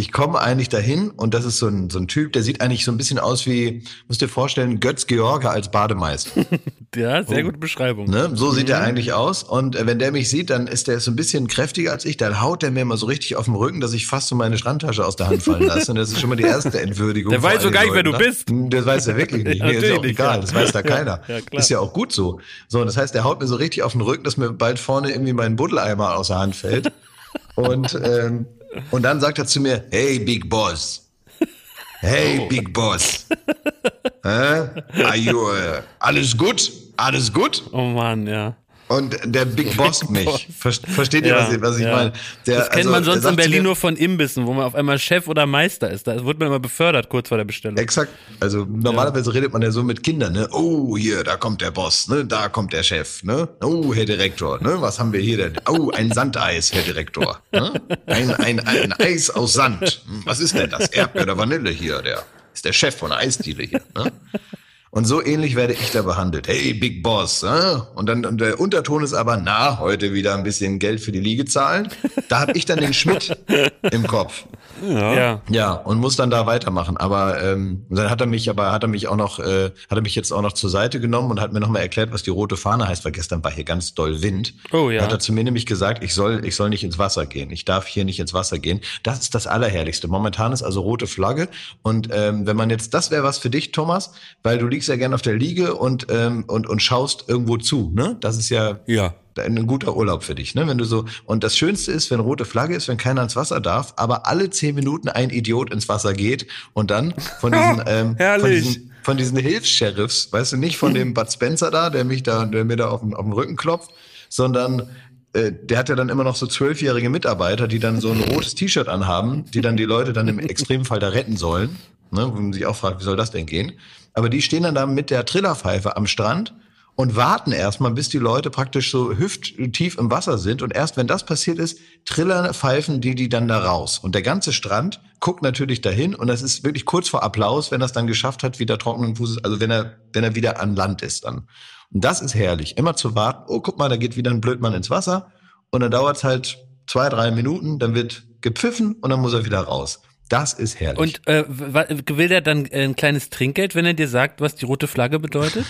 ich komme eigentlich dahin und das ist so ein, so ein Typ, der sieht eigentlich so ein bisschen aus wie, musst dir vorstellen, Götz George als Bademeister. Ja, sehr gute Beschreibung. Ne? So sieht er eigentlich aus. Und äh, wenn der mich sieht, dann ist der so ein bisschen kräftiger als ich. Dann haut der mir mal so richtig auf den Rücken, dass ich fast so meine Strandtasche aus der Hand fallen lasse. Und das ist schon mal die erste Entwürdigung. Der weiß so gar nicht, wer du ne? bist. Hm, Das weiß er wirklich nicht. Nee, ist ja auch egal. ja. Das weiß da keiner. Ja, ist ja auch gut so. So, und das heißt, der haut mir so richtig auf den Rücken, dass mir bald vorne irgendwie mein Buddeleimer aus der Hand fällt. Und, ähm, und dann sagt er zu mir, hey, Big Boss. Hey, Big Boss. Hä? Are you, äh, alles gut? Alles gut? Oh Mann, ja. Und der Big Boss mich. Ver versteht ihr, Ja, was ich, was ich ja. meine? Der, Das kennt also, man sonst in Berlin nur von Imbissen, wo man auf einmal Chef oder Meister ist. Da wird man immer befördert kurz vor der Bestellung. Exakt. Also normalerweise redet man ja so mit Kindern, ne? Oh, hier, da kommt der Boss, ne? Da kommt der Chef, ne? Oh, Herr Direktor, ne? Was haben wir hier denn? Oh, ein Sandeis, Herr Direktor. Ne? Ein, ein, ein Eis aus Sand. Hm, Was ist denn das? Erdbeer oder Vanille hier? Der ist der Chef von der Eisdiele hier. Ne? Und so ähnlich werde ich da behandelt. Hey, Big Boss. Ne? Und dann und der Unterton ist aber, na, heute wieder ein bisschen Geld für die Liege zahlen. Da habe ich dann den Schmidt im Kopf. Ja. Ja, und muss dann da weitermachen. Aber ähm, dann hat er mich, aber hat er mich auch noch, äh, hat er mich jetzt auch noch zur Seite genommen und hat mir nochmal erklärt, was die rote Fahne heißt, weil gestern war hier ganz doll Wind. Oh ja. Da Hat er zu mir nämlich gesagt, ich soll, ich soll nicht ins Wasser gehen. Ich darf hier nicht ins Wasser gehen. Das ist das Allerherrlichste. Momentan ist also rote Flagge. Und ähm, wenn man jetzt, das wäre was für dich, Thomas, weil du liegst ja gerne auf der Liege und, ähm, und, und schaust irgendwo zu. Ne? Das ist ja Ja. ein guter Urlaub für dich, ne? Wenn du so und das Schönste ist, wenn rote Flagge ist, wenn keiner ins Wasser darf, aber alle zehn Minuten ein Idiot ins Wasser geht und dann von diesen ähm, von diesen, von diesen Hilfs-Sheriffs, weißt du, nicht von dem Bud Spencer da, der mich da, der mir da auf den, auf den Rücken klopft, sondern äh, der hat ja dann immer noch so zwölfjährige Mitarbeiter, die dann so ein rotes T-Shirt anhaben, die dann die Leute dann im Extremfall da retten sollen. Ne, wo man sich auch fragt, wie soll das denn gehen? Aber die stehen dann da mit der Trillerpfeife am Strand und warten erstmal, bis die Leute praktisch so hüfttief im Wasser sind. Und erst wenn das passiert ist, trillern pfeifen die die dann da raus. Und der ganze Strand guckt natürlich dahin und das ist wirklich kurz vor Applaus, wenn es dann geschafft hat, wieder trockenen Fußes, also wenn er, wenn er wieder an Land ist dann. Und das ist herrlich. Immer zu warten, oh, guck mal, da geht wieder ein Blödmann ins Wasser. Und dann dauert es halt zwei, drei Minuten, dann wird gepfiffen und dann muss er wieder raus. Das ist herrlich. Und äh, will der dann äh, ein kleines Trinkgeld, wenn er dir sagt, was die rote Flagge bedeutet?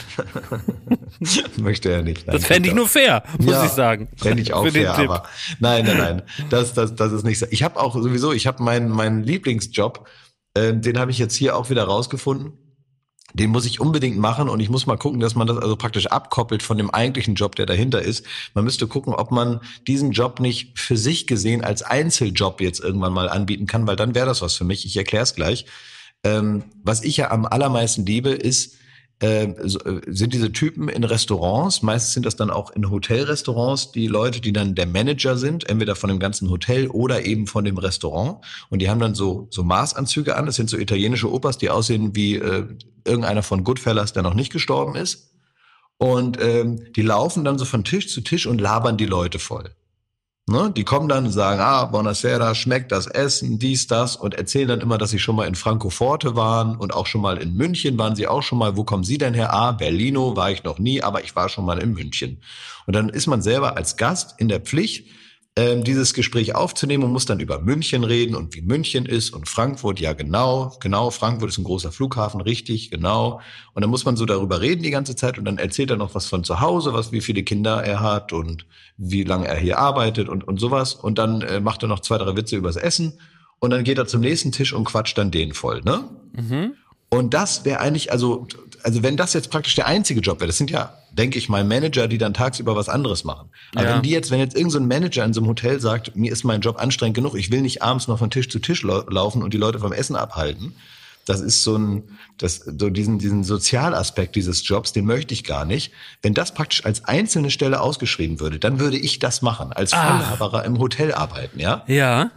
möchte er nicht. Nein, Das fände ich nur fair, muss Ja, ich sagen. Fände ich auch Für fair, aber nein, nein, nein. Das, das, das ist nicht so. Ich habe auch sowieso, ich habe meinen meinen Lieblingsjob, äh, den habe ich jetzt hier auch wieder rausgefunden. Den muss ich unbedingt machen und ich muss mal gucken, dass man das also praktisch abkoppelt von dem eigentlichen Job, der dahinter ist. Man müsste gucken, ob man diesen Job nicht für sich gesehen als Einzeljob jetzt irgendwann mal anbieten kann, weil dann wäre das was für mich. Ich erkläre es gleich. Ähm, was ich ja am allermeisten liebe, ist, äh, so, äh, sind diese Typen in Restaurants, meistens sind das dann auch in Hotelrestaurants, die Leute, die dann der Manager sind, entweder von dem ganzen Hotel oder eben von dem Restaurant. Und die haben dann so, so Maßanzüge an, das sind so italienische Opas, die aussehen wie äh, irgendeiner von Goodfellas, der noch nicht gestorben ist. Und ähm, die laufen dann so von Tisch zu Tisch und labern die Leute voll. Ne? Die kommen dann und sagen, ah, Buonasera, schmeckt das Essen, dies, das und erzählen dann immer, dass sie schon mal in Francoforte waren und auch schon mal in München waren sie auch schon mal. Wo kommen Sie denn her? Ah, Berlino war ich noch nie, aber ich war schon mal in München. Und dann ist man selber als Gast in der Pflicht, ähm, dieses Gespräch aufzunehmen und muss dann über München reden und wie München ist und Frankfurt, ja genau, genau, Frankfurt ist ein großer Flughafen, richtig, genau. Und dann muss man so darüber reden die ganze Zeit und dann erzählt er noch was von zu Hause, was, wie viele Kinder er hat und wie lange er hier arbeitet und, und sowas. Und dann äh, macht er noch zwei, drei Witze übers Essen und dann geht er zum nächsten Tisch und quatscht dann den voll, ne? Und das wäre eigentlich, also, also wenn das jetzt praktisch der einzige Job wäre, das sind ja, denke ich mal, Manager, die dann tagsüber was anderes machen. Aber Ja. wenn die jetzt, wenn jetzt irgendein so Manager in so einem Hotel sagt, mir ist mein Job anstrengend genug, ich will nicht abends noch von Tisch zu Tisch lau laufen und die Leute vom Essen abhalten, das ist so ein, das, so diesen, diesen Sozialaspekt dieses Jobs, den möchte ich gar nicht. Wenn das praktisch als einzelne Stelle ausgeschrieben würde, dann würde ich das machen, als Vollhaberer im Hotel arbeiten, ja? Ja.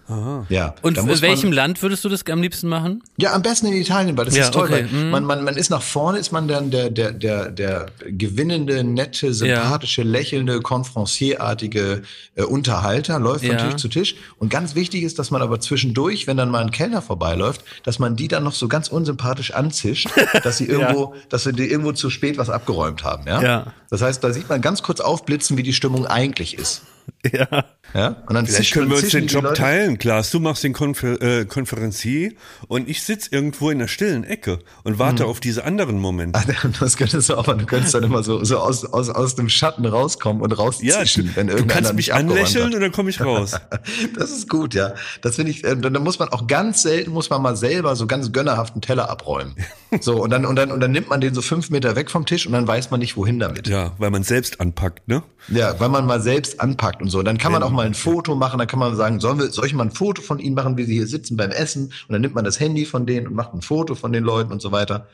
Ja. Und in muss man- welchem Land würdest du das am liebsten machen? ja, am besten in Italien, weil das Ja, ist toll. okay, Weil mhm. man, man, man ist nach vorne, ist man dann der, der, der, der gewinnende, nette, sympathische, lächelnde, konferencierartige äh, Unterhalter, läuft von Ja. Tisch zu Tisch. Und ganz wichtig ist, dass man aber zwischendurch, wenn dann mal ein Kellner vorbeiläuft, dass man die dann noch so ganz unsympathisch anzischt, dass sie irgendwo, dass sie irgendwo zu spät was abgeräumt haben. Ja? Ja. Das heißt, da sieht man ganz kurz aufblitzen, wie die Stimmung eigentlich ist. Ja. Ja? Und dann Vielleicht können wir uns den Job Leute- teilen, Klaas. Du machst den Konfer äh, Konferencier und ich sitz irgendwo in der stillen Ecke und Hm. warte auf diese anderen Momente. Das könntest du auch, du könntest dann immer so, so aus, aus, aus dem Schatten rauskommen und Ja, rauszischen, wenn du irgendeiner kannst mich anlächeln und dann komme ich raus. Das ist gut, ja. Das finde ich, äh, dann dann muss man auch ganz selten, muss man mal selber so ganz gönnerhaften Teller abräumen. So, und dann, und dann, und dann nimmt man den so fünf Meter weg vom Tisch und dann weiß man nicht, wohin damit. Ja, weil man selbst anpackt, ne? Ja, weil man mal selbst anpackt und so. Dann kann man auch mal ein Foto machen, dann kann man sagen, sollen wir, soll ich mal ein Foto von Ihnen machen, wie Sie hier sitzen beim Essen? Und dann nimmt man das Handy von denen und macht ein Foto von den Leuten und so weiter.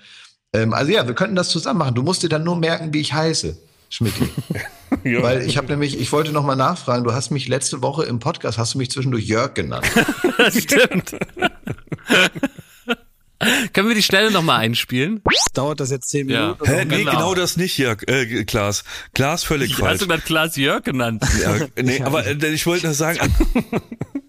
Ähm, also ja, wir könnten das zusammen machen. Du musst dir dann nur merken, wie ich heiße, Schmidti. Ja. Weil ich habe nämlich, ich wollte noch mal nachfragen, du hast mich letzte Woche im Podcast, hast du mich zwischendurch Jörg genannt. Das stimmt. Können wir die Stelle nochmal einspielen? Dauert das jetzt zehn Ja. Minuten? Hä, nee, Genau. genau das nicht, Jörg, äh, Klaas. Klaas völlig Hast falsch. du das Klaas Jörg genannt? Ja, nee, aber äh, ich wollte nur sagen,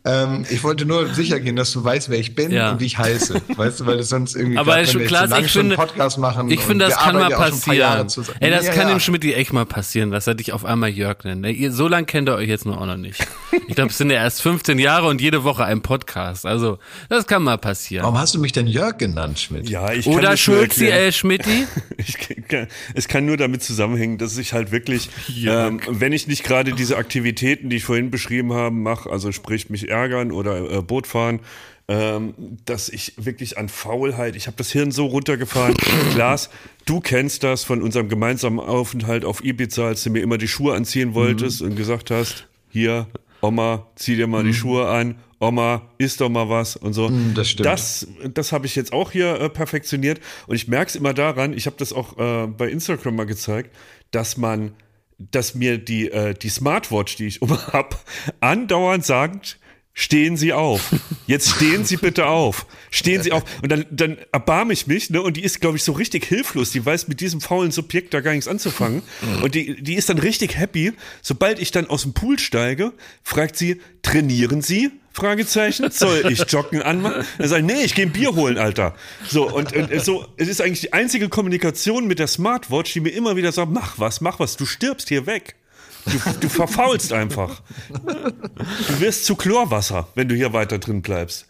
ähm, ich wollte nur sicher gehen, dass du weißt, wer ich bin Ja. und wie ich heiße. Weißt du, weil das sonst irgendwie. Aber grad, wenn schon klar, so ich schon finde, einen Podcast machen. ich finde, das kann mal ja passieren. Ey, das Ja, kann ja. dem Schmidt echt mal passieren, dass er dich auf einmal Jörg nennt. Ey, ihr- So lange kennt er euch jetzt nur auch noch nicht. Ich glaube, es sind ja erst 15 Jahre und jede Woche ein Podcast. Also, das kann mal passieren. Warum hast du mich denn Jörg genannt, Schmidt? ja, ich Oder Schulzi, äh, Schmidti? Ich kann, es kann nur damit zusammenhängen, dass ich halt wirklich, ähm, wenn ich nicht gerade diese Aktivitäten, die ich vorhin beschrieben habe, mache, also sprich mich ärgern oder äh, Boot fahren, ähm, dass ich wirklich an Faulheit, ich habe das Hirn so runtergefahren. Klaas, du kennst das von unserem gemeinsamen Aufenthalt auf Ibiza, als du mir immer die Schuhe anziehen wolltest und gesagt hast, hier, Oma, zieh dir mal die Schuhe an. Oma, isst doch mal was und so. das stimmt. Das, das habe ich jetzt auch hier äh, perfektioniert. Und ich merke es immer daran, ich habe das auch äh, bei Instagram mal gezeigt, dass man, dass mir die, äh, die Smartwatch, die ich um hab, andauernd sagt, stehen Sie auf. Jetzt stehen Sie bitte auf. Stehen Sie auf. Und dann, dann erbarme ich mich, ne? Und die ist, glaube ich, so richtig hilflos. Die weiß mit diesem faulen Subjekt da gar nichts anzufangen. Und die, die ist dann richtig happy. Sobald ich dann aus dem Pool steige, fragt sie, trainieren Sie? Fragezeichen. Soll ich Joggen anmachen? Dann sage ich, nee, ich gehe ein Bier holen, Alter. So, und, und so, es ist eigentlich die einzige Kommunikation mit der Smartwatch, die mir immer wieder sagt, mach was, mach was, du stirbst hier weg. Du, du verfaulst einfach. Du wirst zu Chlorwasser, wenn du hier weiter drin bleibst.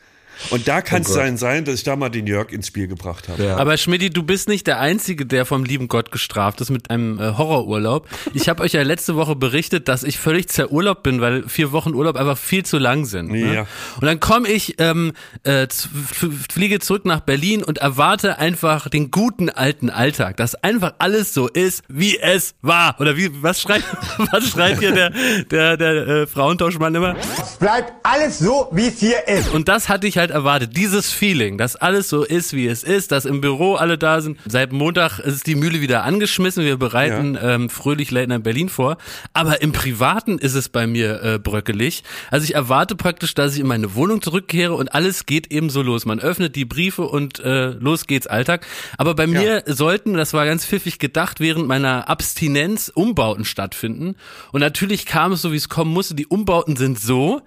Und da kann es Gott. sein, sein, dass ich da mal den Jörg ins Spiel gebracht habe. Ja. Aber Schmidti, du bist nicht der Einzige, der vom lieben Gott gestraft ist mit einem äh, Horrorurlaub. Ich habe euch ja letzte Woche berichtet, dass ich völlig zerurlaubt bin, weil vier Wochen Urlaub einfach viel zu lang sind. Ne? Ja. Und dann komme ich, ähm, äh, fliege zurück nach Berlin und erwarte einfach den guten alten Alltag, dass einfach alles so ist, wie es war. Oder wie, was schreit, was schreit hier der, der, der äh, Frauentauschmann immer? Bleibt alles so, wie es hier ist. Und das hatte ich halt erwartet, dieses Feeling, dass alles so ist, wie es ist, dass im Büro alle da sind. Seit Montag ist die Mühle wieder angeschmissen, wir bereiten ähm, fröhlich Late Night Berlin vor. Aber im Privaten ist es bei mir äh, bröckelig. Also ich erwarte praktisch, dass ich in meine Wohnung zurückkehre und alles geht eben so los. Man öffnet die Briefe und äh, los geht's Alltag. Aber bei mir sollten, das war ganz pfiffig gedacht, während meiner Abstinenz Umbauten stattfinden. Und natürlich kam es so, wie es kommen musste. Die Umbauten sind so,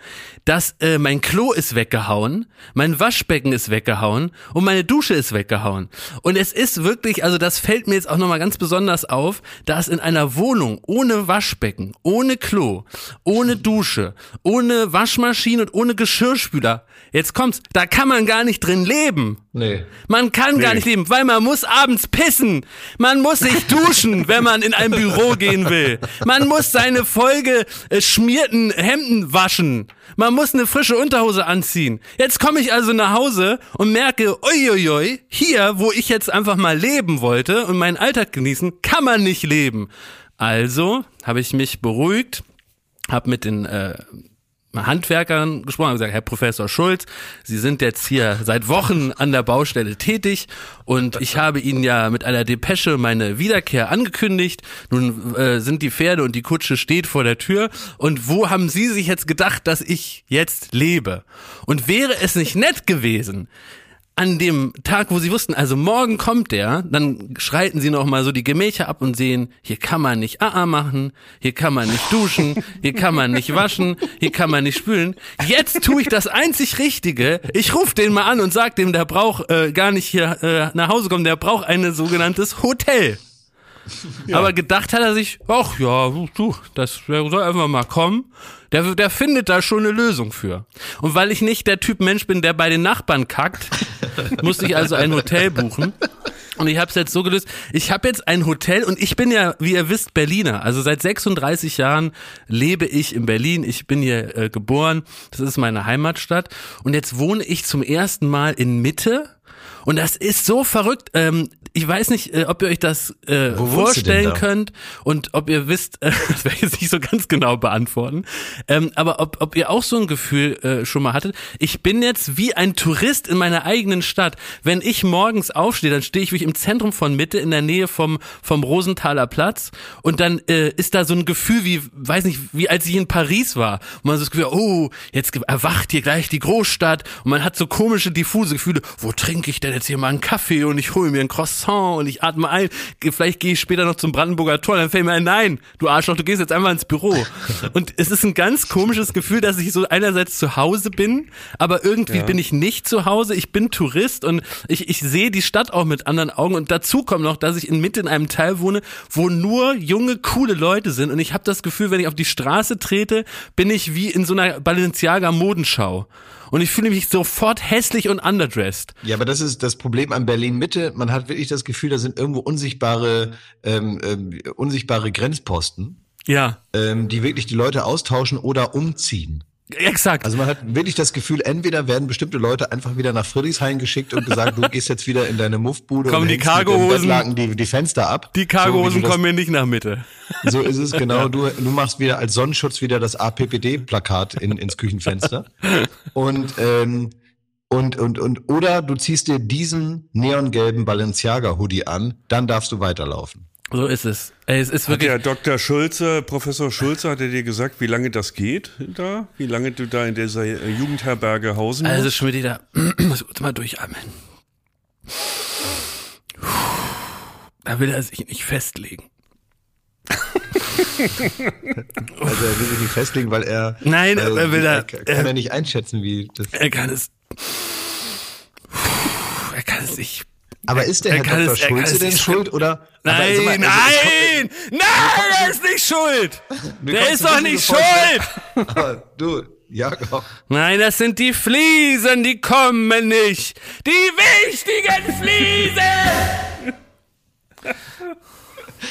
dass äh, mein Klo ist weggehauen, mein Waschbecken ist weggehauen und meine Dusche ist weggehauen. Und es ist wirklich, also das fällt mir jetzt auch nochmal ganz besonders auf, dass in einer Wohnung ohne Waschbecken, ohne Klo, ohne Dusche, ohne Waschmaschine und ohne Geschirrspüler, jetzt kommt's, da kann man gar nicht drin leben. Nee. Man kann gar Nee. nicht leben, weil man muss abends pissen. Man muss sich duschen, wenn man in ein Büro gehen will. Man muss seine Folge äh, schmierten Hemden waschen. Man muss eine frische Unterhose anziehen. Jetzt komme ich also nach Hause und merke, uiuiui, hier, wo ich jetzt einfach mal leben wollte und meinen Alltag genießen, kann man nicht leben. Also habe ich mich beruhigt, habe mit den äh, Handwerkern gesprochen, habe gesagt, Herr Professor Schulz, Sie sind jetzt hier seit Wochen an der Baustelle tätig und ich habe Ihnen ja mit einer Depesche meine Wiederkehr angekündigt. Nun äh, sind die Pferde und die Kutsche steht vor der Tür und wo haben Sie sich jetzt gedacht, dass ich jetzt lebe? Und wäre es nicht nett gewesen, an dem Tag, wo sie wussten, also morgen kommt der, dann schreiten sie noch mal so die Gemächer ab und sehen, hier kann man nicht AA machen, hier kann man nicht duschen, hier kann man nicht waschen, hier kann man nicht spülen. Jetzt tue ich das einzig Richtige. Ich rufe den mal an und sag dem, der braucht äh, gar nicht hier äh, nach Hause kommen, der braucht ein sogenanntes Hotel. Aber gedacht hat er sich, ach ja, du, das der soll einfach mal kommen. Der, der findet da schon eine Lösung für. Und weil ich nicht der Typ Mensch bin, der bei den Nachbarn kackt, musste ich also ein Hotel buchen. Und ich habe es jetzt so gelöst. Ich habe jetzt ein Hotel und ich bin ja, wie ihr wisst, Berliner. Also seit 36 Jahren lebe ich in Berlin. Ich bin hier äh, geboren. Das ist meine Heimatstadt. Und jetzt wohne ich zum ersten Mal in Mitte. Und das ist so verrückt. Ähm, ich weiß nicht, äh, ob ihr euch das äh, Wo vorstellen könnt und ob ihr wisst, äh, das werde ich jetzt nicht so ganz genau beantworten, ähm, aber ob, ob ihr auch so ein Gefühl äh, schon mal hattet. Ich bin jetzt wie ein Tourist in meiner eigenen Stadt. Wenn ich morgens aufstehe, dann stehe ich wirklich im Zentrum von Mitte, in der Nähe vom, vom Rosenthaler Platz und dann äh, ist da so ein Gefühl wie, weiß nicht, wie als ich in Paris war. Und man so das Gefühl, oh, jetzt erwacht hier gleich die Großstadt und man hat so komische, diffuse Gefühle. Wo trinke ich denn jetzt hier mal einen Kaffee und ich hole mir ein Croissant und ich atme ein. Vielleicht gehe ich später noch zum Brandenburger Tor, dann fällt mir ein, nein, du Arschloch, du gehst jetzt einfach ins Büro. Und es ist ein ganz komisches Gefühl, dass ich so einerseits zu Hause bin, aber irgendwie bin ich nicht zu Hause. Ich bin Tourist und ich, ich sehe die Stadt auch mit anderen Augen und dazu kommt noch, dass ich in Mitte in einem Teil wohne, wo nur junge, coole Leute sind und ich habe das Gefühl, wenn ich auf die Straße trete, bin ich wie in so einer Balenciaga Modenschau. Und ich fühle mich sofort hässlich und underdressed. Ja, aber das ist das Problem an Berlin Mitte. Man hat wirklich das Gefühl, da sind irgendwo unsichtbare, ähm, ähm, unsichtbare Grenzposten, Ja, ähm, die wirklich die Leute austauschen oder umziehen. Exakt. Also man hat wirklich das Gefühl, entweder werden bestimmte Leute einfach wieder nach Friedrichshain geschickt und gesagt, du gehst jetzt wieder in deine Muffbude Kommen und die Cargohosen- die, die Fenster ab. die So, Cargohosen das- kommen mir nicht nach Mitte. So ist es, genau. Du, du machst wieder als Sonnenschutz wieder das APPD-Plakat in, ins Küchenfenster. Und, ähm, und, und, und, oder du ziehst dir diesen neongelben Balenciaga-Hoodie an, dann darfst du weiterlaufen. So ist es. Es ist Hat wirklich. der Dr. Schulze, Professor Schulze, hat er dir gesagt, wie lange das geht da? Wie lange du da in dieser äh, Jugendherberge hausen Also musst? Schmidt, da muss kurz mal durchatmen. Da will er sich nicht festlegen. Also er will sich nicht festlegen, weil er. Nein, äh, er will da- er, kann er nicht einschätzen, wie das. Er kann es. Er kann es nicht. Aber ist der er Herr kann Dr. es- Schulze denn schuld oder? Nein, Aber sag mal, also ich komm- nein, nein, er ist nicht schuld. Der ist doch nicht schuld. Aber du, Jakob. Nein, das sind die Fliesen, die kommen nicht. Die wichtigen Fliesen!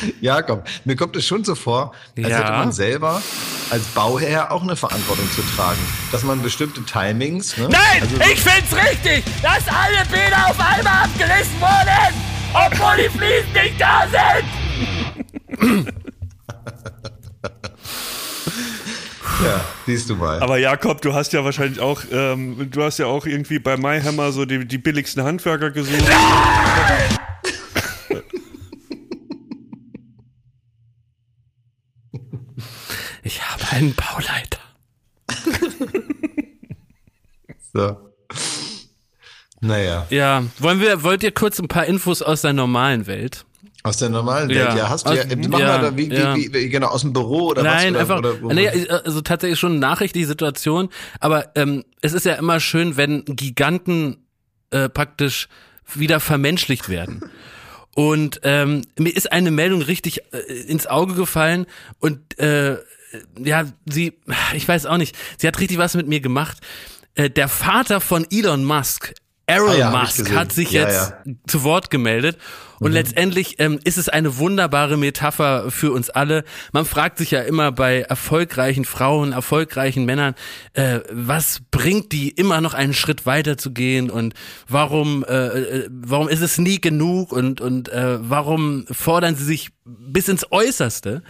Jakob, mir kommt es schon so vor, als Ja. hätte man selber als Bauherr auch eine Verantwortung zu tragen. Dass man bestimmte Timings. Ne? Nein, Also, ich find's richtig, dass alle Bilder auf einmal abgerissen wurden, obwohl die Fliesen nicht da sind. ja, siehst du mal. Aber Jakob, du hast ja wahrscheinlich auch, ähm, du hast ja auch irgendwie bei MyHammer so die, die billigsten Handwerker gesucht. Ich habe einen Bauleiter. so. Naja, Ja, wollen wir, wollt ihr kurz ein paar Infos aus der normalen Welt? aus der normalen Welt. Ja. Ja, hast du ja, mach ja, mal da, wie, ja. wie, wie, genau, aus dem Büro oder was? Nein, Oder, einfach, oder, nee, also tatsächlich schon eine nachrichtliche Situation, aber ähm, es ist ja immer schön, wenn Giganten äh, praktisch wieder vermenschlicht werden. Und ähm, mir ist eine Meldung richtig äh, ins Auge gefallen und äh, ja, sie, ich weiß auch nicht, sie hat richtig was mit mir gemacht. Äh, der Vater von Elon Musk, Elon Ah ja, Musk, hat sich Ja, jetzt ja. zu Wort gemeldet. Und Mhm. letztendlich ähm, ist es eine wunderbare Metapher für uns alle. Man fragt sich ja immer bei erfolgreichen Frauen, erfolgreichen Männern, äh, was bringt die immer noch einen Schritt weiter zu gehen und warum, äh, äh, warum ist es nie genug und, und äh, warum fordern sie sich bis ins Äußerste?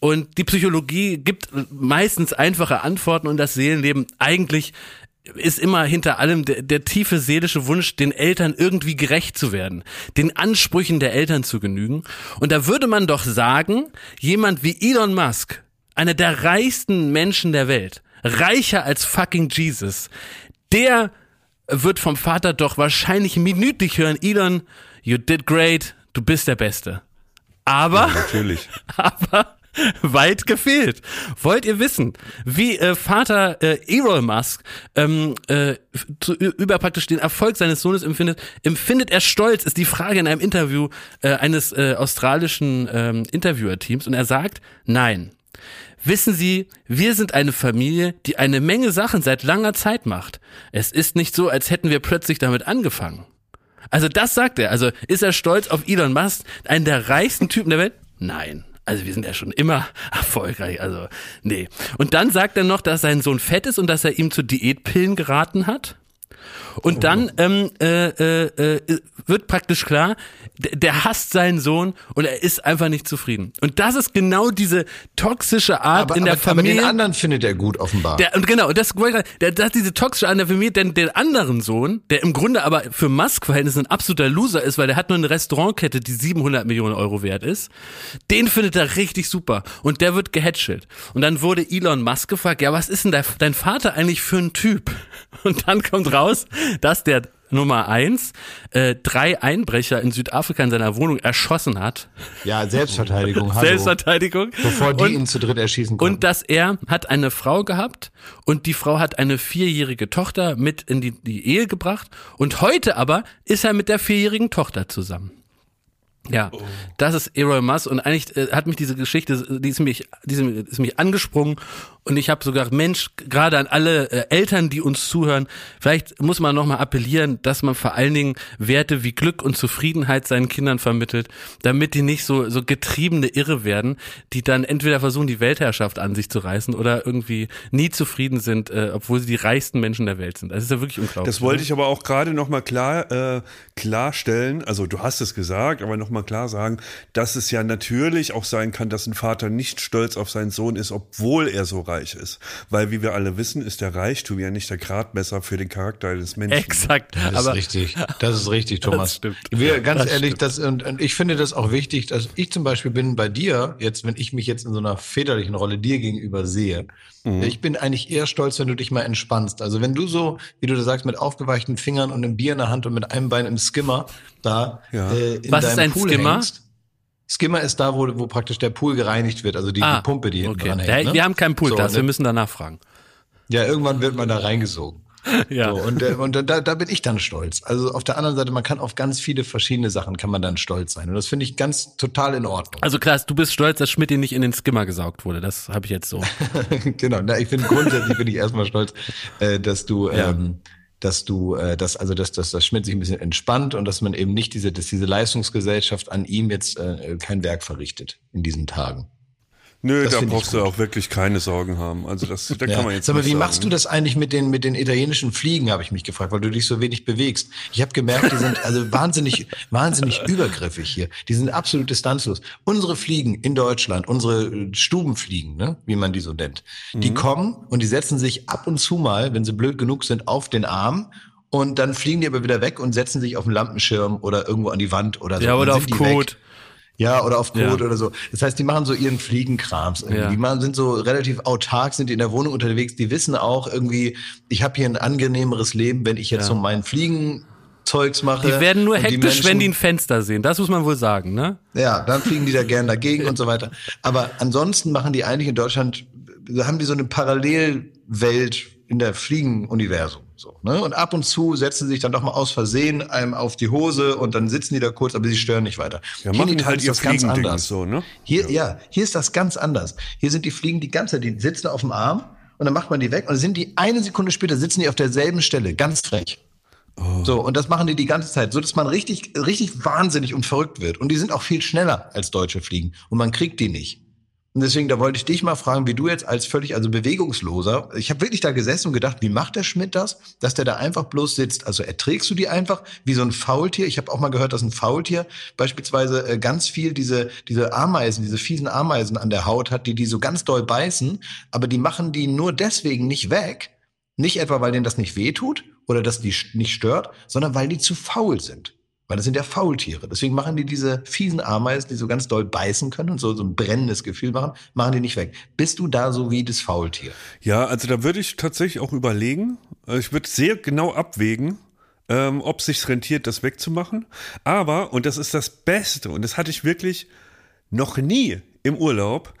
Und die Psychologie gibt meistens einfache Antworten und das Seelenleben eigentlich ist immer hinter allem der, der tiefe seelische Wunsch, den Eltern irgendwie gerecht zu werden, den Ansprüchen der Eltern zu genügen. Und da würde man doch sagen, jemand wie Elon Musk, einer der reichsten Menschen der Welt, reicher als fucking Jesus, der wird vom Vater doch wahrscheinlich minütlich hören, Elon, you did great, du bist der Beste. Aber Natürlich. aber weit gefehlt. Wollt ihr wissen, wie äh, Vater äh, Elon Musk ähm, äh, zu, über praktisch den Erfolg seines Sohnes empfindet? Empfindet er Stolz? Ist die Frage in einem Interview äh, eines äh, australischen ähm, Interviewerteams und er sagt, nein. Wissen Sie, wir sind eine Familie, die eine Menge Sachen seit langer Zeit macht. Es ist nicht so, als hätten wir plötzlich damit angefangen. Also das sagt er. Also ist er stolz auf Elon Musk, einen der reichsten Typen der Welt? Nein. Also wir sind ja schon immer erfolgreich. Also nee. Und dann sagt er noch, dass sein Sohn fett ist und dass er ihm zu Diätpillen geraten hat. Und dann ähm, äh, äh, äh, wird praktisch klar, der hasst seinen Sohn und er ist einfach nicht zufrieden. Und das ist genau diese toxische Art aber, in der aber, aber den Familie. anderen findet er gut, offenbar. Der, und genau, und das, der, das diese toxische an der Familie, denn der anderen Sohn, der im Grunde aber für Musk-Verhältnisse ein absoluter Loser ist, weil der hat nur eine Restaurantkette, die 700 Millionen Euro wert ist, den findet er richtig super. Und der wird gehätschelt. Und dann wurde Elon Musk gefragt, ja, was ist denn der, dein Vater eigentlich für ein Typ? Und dann kommt raus, dass der Nummer eins äh, drei Einbrecher in Südafrika in seiner Wohnung erschossen hat. ja, Selbstverteidigung. Hallo. Selbstverteidigung. Bevor die Und- ihn zu dritt erschießen konnten. und dass er hat eine Frau gehabt und die Frau hat eine vierjährige Tochter mit in die, die Ehe gebracht und heute aber ist er mit der vierjährigen Tochter zusammen. Ja, das ist Errol Musk und eigentlich äh, hat mich diese Geschichte, die ist mich, die ist mich angesprungen und ich habe sogar Mensch, gerade an alle äh, Eltern, die uns zuhören, vielleicht muss man nochmal appellieren, dass man vor allen Dingen Werte wie Glück und Zufriedenheit seinen Kindern vermittelt, damit die nicht so so getriebene Irre werden, die dann entweder versuchen, die Weltherrschaft an sich zu reißen oder irgendwie nie zufrieden sind, äh, obwohl sie die reichsten Menschen der Welt sind. Das ist ja wirklich unglaublich. Das wollte ich aber auch gerade nochmal klar, äh, klarstellen. Also du hast es gesagt, aber nochmal klar sagen, dass es ja natürlich auch sein kann, dass ein Vater nicht stolz auf seinen Sohn ist, obwohl er so reich ist. Weil, wie wir alle wissen, ist der Reichtum ja nicht der Gradmesser für den Charakter des Menschen. Exakt. Das aber ist richtig. Das ist richtig, Thomas. stimmt. Wir, ganz Das ehrlich, stimmt. das, und, und ich finde das auch wichtig, dass ich zum Beispiel bin bei dir, jetzt, wenn ich mich jetzt in so einer väterlichen Rolle dir gegenüber sehe, Mhm. ich bin eigentlich eher stolz, wenn du dich mal entspannst. Also wenn du so, wie du da sagst, mit aufgeweichten Fingern und einem Bier in der Hand und mit einem Bein im Skimmer da Ja. äh, in Was ist deinem ein Pool Skimmer? hängst. Skimmer ist da, wo, wo praktisch der Pool gereinigt wird, also die, die Pumpe, die hinten Ah, okay. dran hängt. Ne? Wir haben keinen Pool, So, das, ne? wir müssen danach fragen. Ja, irgendwann wird man da reingesogen. Ja. So, und äh, und da, da bin ich dann stolz. Also auf der anderen Seite, man kann auf ganz viele verschiedene Sachen kann man dann stolz sein. Und das finde ich ganz total in Ordnung. Also Klaas, du bist stolz, dass Schmidt nicht in den Skimmer gesaugt wurde. Das habe ich jetzt so. genau. Na, ich finde grundsätzlich bin ich erstmal stolz, äh, dass du, Ja. ähm, dass du, äh, dass also dass, dass das Schmidt sich ein bisschen entspannt und dass man eben nicht diese, dass diese Leistungsgesellschaft an ihm jetzt äh, kein Werk verrichtet in diesen Tagen. Nö, Das da brauchst du auch wirklich keine Sorgen haben. Also das, da kann man jetzt Sag mal, nicht wie sagen. machst du das eigentlich mit den mit den italienischen Fliegen, habe ich mich gefragt, weil du dich so wenig bewegst. Ich habe gemerkt, die sind also wahnsinnig wahnsinnig übergriffig hier. Die sind absolut distanzlos. Unsere Fliegen in Deutschland, unsere äh, Stubenfliegen, ne, wie man die so nennt, Mhm. die kommen und die setzen sich ab und zu mal, wenn sie blöd genug sind, auf den Arm und dann fliegen die aber wieder weg und setzen sich auf den Lampenschirm oder irgendwo an die Wand oder so. Ja, oder auf die weg. Ja, oder auf Code Ja. oder so. Das heißt, die machen so ihren Fliegenkrams. Irgendwie. Ja. Die machen, sind so relativ autark, sind in der Wohnung unterwegs. Die wissen auch irgendwie, ich habe hier ein angenehmeres Leben, wenn ich jetzt Ja. so mein Fliegenzeugs mache. Die werden nur hektisch, Menschen- wenn die ein Fenster sehen. Das muss man wohl sagen, ne? ja, dann fliegen die da gern dagegen und so weiter. Aber ansonsten machen die eigentlich in Deutschland, haben die so eine Parallelwelt in der Fliegenuniversum. So, ne? Und ab und zu setzen sie sich dann doch mal aus Versehen einem auf die Hose und dann sitzen die da kurz, aber sie stören nicht weiter. Ja, Hier machen halt ist ihr das ganz anders. so, ne? Hier, ja. hier ist das ganz anders. Hier sind die Fliegen die ganze Zeit, die sitzen auf dem Arm und dann macht man die weg und dann sind die eine Sekunde später sitzen die auf derselben Stelle, ganz frech. So, und das machen die die ganze Zeit, so dass man richtig, richtig wahnsinnig und verrückt wird. Und die sind auch viel schneller als deutsche Fliegen. Und man kriegt die nicht. Und deswegen, da wollte ich dich mal fragen, wie du jetzt als völlig, also bewegungsloser, ich habe wirklich da gesessen und gedacht, wie macht der Schmidt das, dass der da einfach bloß sitzt? Also erträgst du die einfach wie so ein Faultier? Ich habe auch mal gehört, dass ein Faultier beispielsweise äh, ganz viel diese, diese Ameisen, diese fiesen Ameisen an der Haut hat, die die so ganz doll beißen, aber die machen die nur deswegen nicht weg, nicht etwa, weil denen das nicht wehtut oder das die nicht stört, sondern weil die zu faul sind. Weil das sind ja Faultiere. Deswegen machen die diese fiesen Ameisen, die so ganz doll beißen können und so, so ein brennendes Gefühl machen, machen die nicht weg. Bist du da so wie das Faultier? Ja, also da würde ich tatsächlich auch überlegen. Äh, Ich würde sehr genau abwägen, ähm, ob sich rentiert, das wegzumachen. Aber, und das ist das Beste, und das hatte ich wirklich noch nie im Urlaub,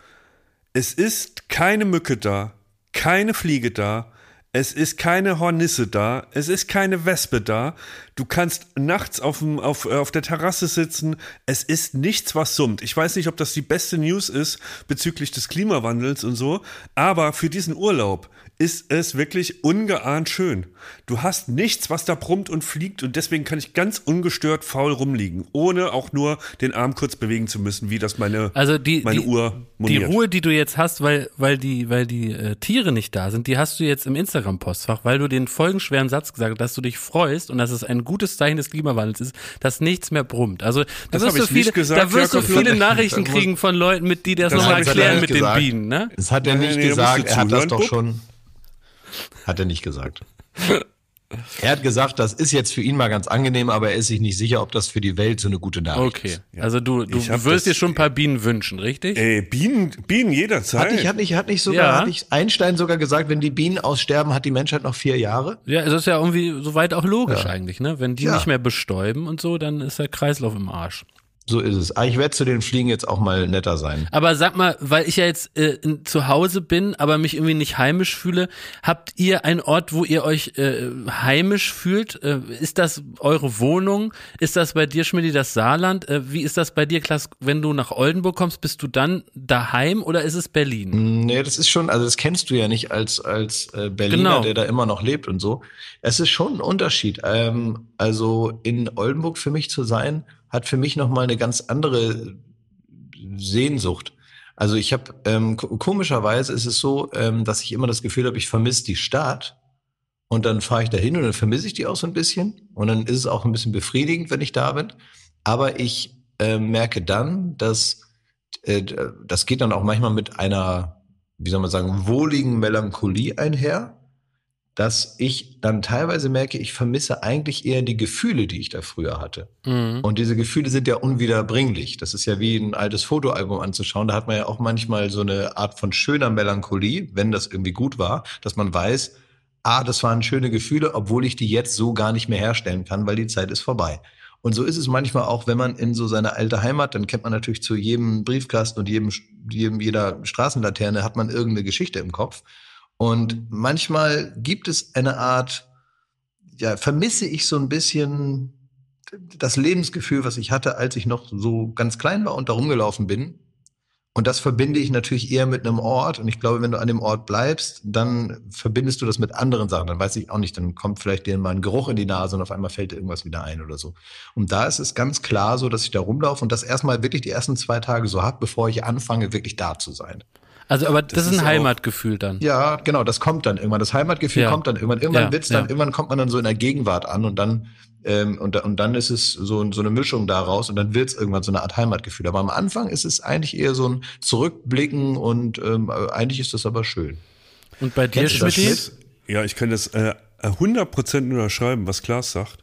es ist keine Mücke da, keine Fliege da, es ist keine Hornisse da, es ist keine Wespe da. Du kannst nachts auf, dem, auf, äh, auf der Terrasse sitzen. Es ist nichts, was summt. Ich weiß nicht, ob das die beste News ist bezüglich des Klimawandels und so, aber für diesen Urlaub ist es wirklich ungeahnt schön. Du hast nichts, was da brummt und fliegt und deswegen kann ich ganz ungestört faul rumliegen, ohne auch nur den Arm kurz bewegen zu müssen, wie das meine, Also die, meine die, Uhr die moniert. Ruhe, die du jetzt hast, weil, weil die, weil die äh, Tiere nicht da sind, die hast du jetzt im Instagram-Postfach, weil du den folgenschweren Satz gesagt hast, dass du dich freust und dass es ein gutes Zeichen des Klimawandels ist, dass nichts mehr brummt. Also da Das wirst du ich nicht viele, gesagt, da wirst du viele Nachrichten kriegen von Leuten, mit die das, Das nochmal erklären mit den gesagt. Bienen, ne? Das hat er Nee, nicht nee, da gesagt. Er hat das doch schon. Hat er nicht gesagt. Er hat gesagt, das ist jetzt für ihn mal ganz angenehm, aber er ist sich nicht sicher, ob das für die Welt so eine gute Nachricht Okay. ist. Also du, du würdest dir schon ein paar Bienen wünschen, richtig? Ey, Bienen, Bienen jederzeit. Hat nicht, hat nicht, hat nicht sogar, Ja. hat nicht Einstein sogar gesagt, wenn die Bienen aussterben, hat die Menschheit noch vier Jahre? Ja, es ist ja irgendwie soweit auch logisch eigentlich, ne? Wenn die Ja. nicht mehr bestäuben und so, dann ist der Kreislauf im Arsch. So ist es. Aber ich werde zu den Fliegen jetzt auch mal netter sein. Aber sag mal, weil ich ja jetzt äh, zu Hause bin, aber mich irgendwie nicht heimisch fühle, habt ihr einen Ort, wo ihr euch äh, heimisch fühlt? Äh, ist das eure Wohnung? Ist das bei dir, Schmidti, das Saarland? Äh, wie ist das bei dir, Klaas? Wenn du nach Oldenburg kommst, bist du dann daheim oder ist es Berlin? Nee, das ist schon, also das kennst du ja nicht als, als äh, Berliner, Genau. der da immer noch lebt und so. Es ist schon ein Unterschied. Ähm, also in Oldenburg für mich zu sein, hat für mich nochmal eine ganz andere Sehnsucht. Also ich habe, ähm, ko- komischerweise ist es so, ähm, dass ich immer das Gefühl habe, ich vermisse die Stadt. Und dann fahre ich dahin und dann vermisse ich die auch so ein bisschen. Und dann ist es auch ein bisschen befriedigend, wenn ich da bin. Aber ich äh, merke dann, dass äh, das geht dann auch manchmal mit einer, wie soll man sagen, wohligen Melancholie einher, dass ich dann teilweise merke, ich vermisse eigentlich eher die Gefühle, die ich da früher hatte. Mhm. Und diese Gefühle sind ja unwiederbringlich. Das ist ja wie ein altes Fotoalbum anzuschauen. Da hat man ja auch manchmal so eine Art von schöner Melancholie, wenn das irgendwie gut war, dass man weiß, ah, das waren schöne Gefühle, obwohl ich die jetzt so gar nicht mehr herstellen kann, weil die Zeit ist vorbei. Und so ist es manchmal auch, wenn man in so seine alte Heimat, dann kennt man natürlich zu jedem Briefkasten und jedem, jedem jeder Straßenlaterne hat man irgendeine Geschichte im Kopf. Und manchmal gibt es eine Art ja, vermisse ich so ein bisschen das Lebensgefühl, was ich hatte, als ich noch so ganz klein war und da rumgelaufen bin. Und das verbinde ich natürlich eher mit einem Ort. Und ich glaube, wenn du an dem Ort bleibst, dann verbindest du das mit anderen Sachen. Dann weiß ich auch nicht, dann kommt vielleicht dir mal ein Geruch in die Nase und auf einmal fällt dir irgendwas wieder ein oder so. Und da ist es ganz klar so, dass ich da rumlaufe und das erstmal wirklich die ersten zwei Tage so hab, bevor ich anfange, wirklich da zu sein. Also, aber das, Das ist ein ist auch- Heimatgefühl dann. Ja, genau, das kommt dann irgendwann. Das Heimatgefühl Ja. kommt dann irgendwann. Irgendwann Ja, wird's dann, ja. irgendwann kommt man dann so in der Gegenwart an und dann ähm, und, und dann ist es so, so eine Mischung daraus und dann wird's irgendwann so eine Art Heimatgefühl. Aber am Anfang ist es eigentlich eher so ein Zurückblicken und ähm, eigentlich ist das aber schön. Und bei dir? Schmidt? Ja, ich kann das äh, 100% unterschreiben, was Klaas sagt.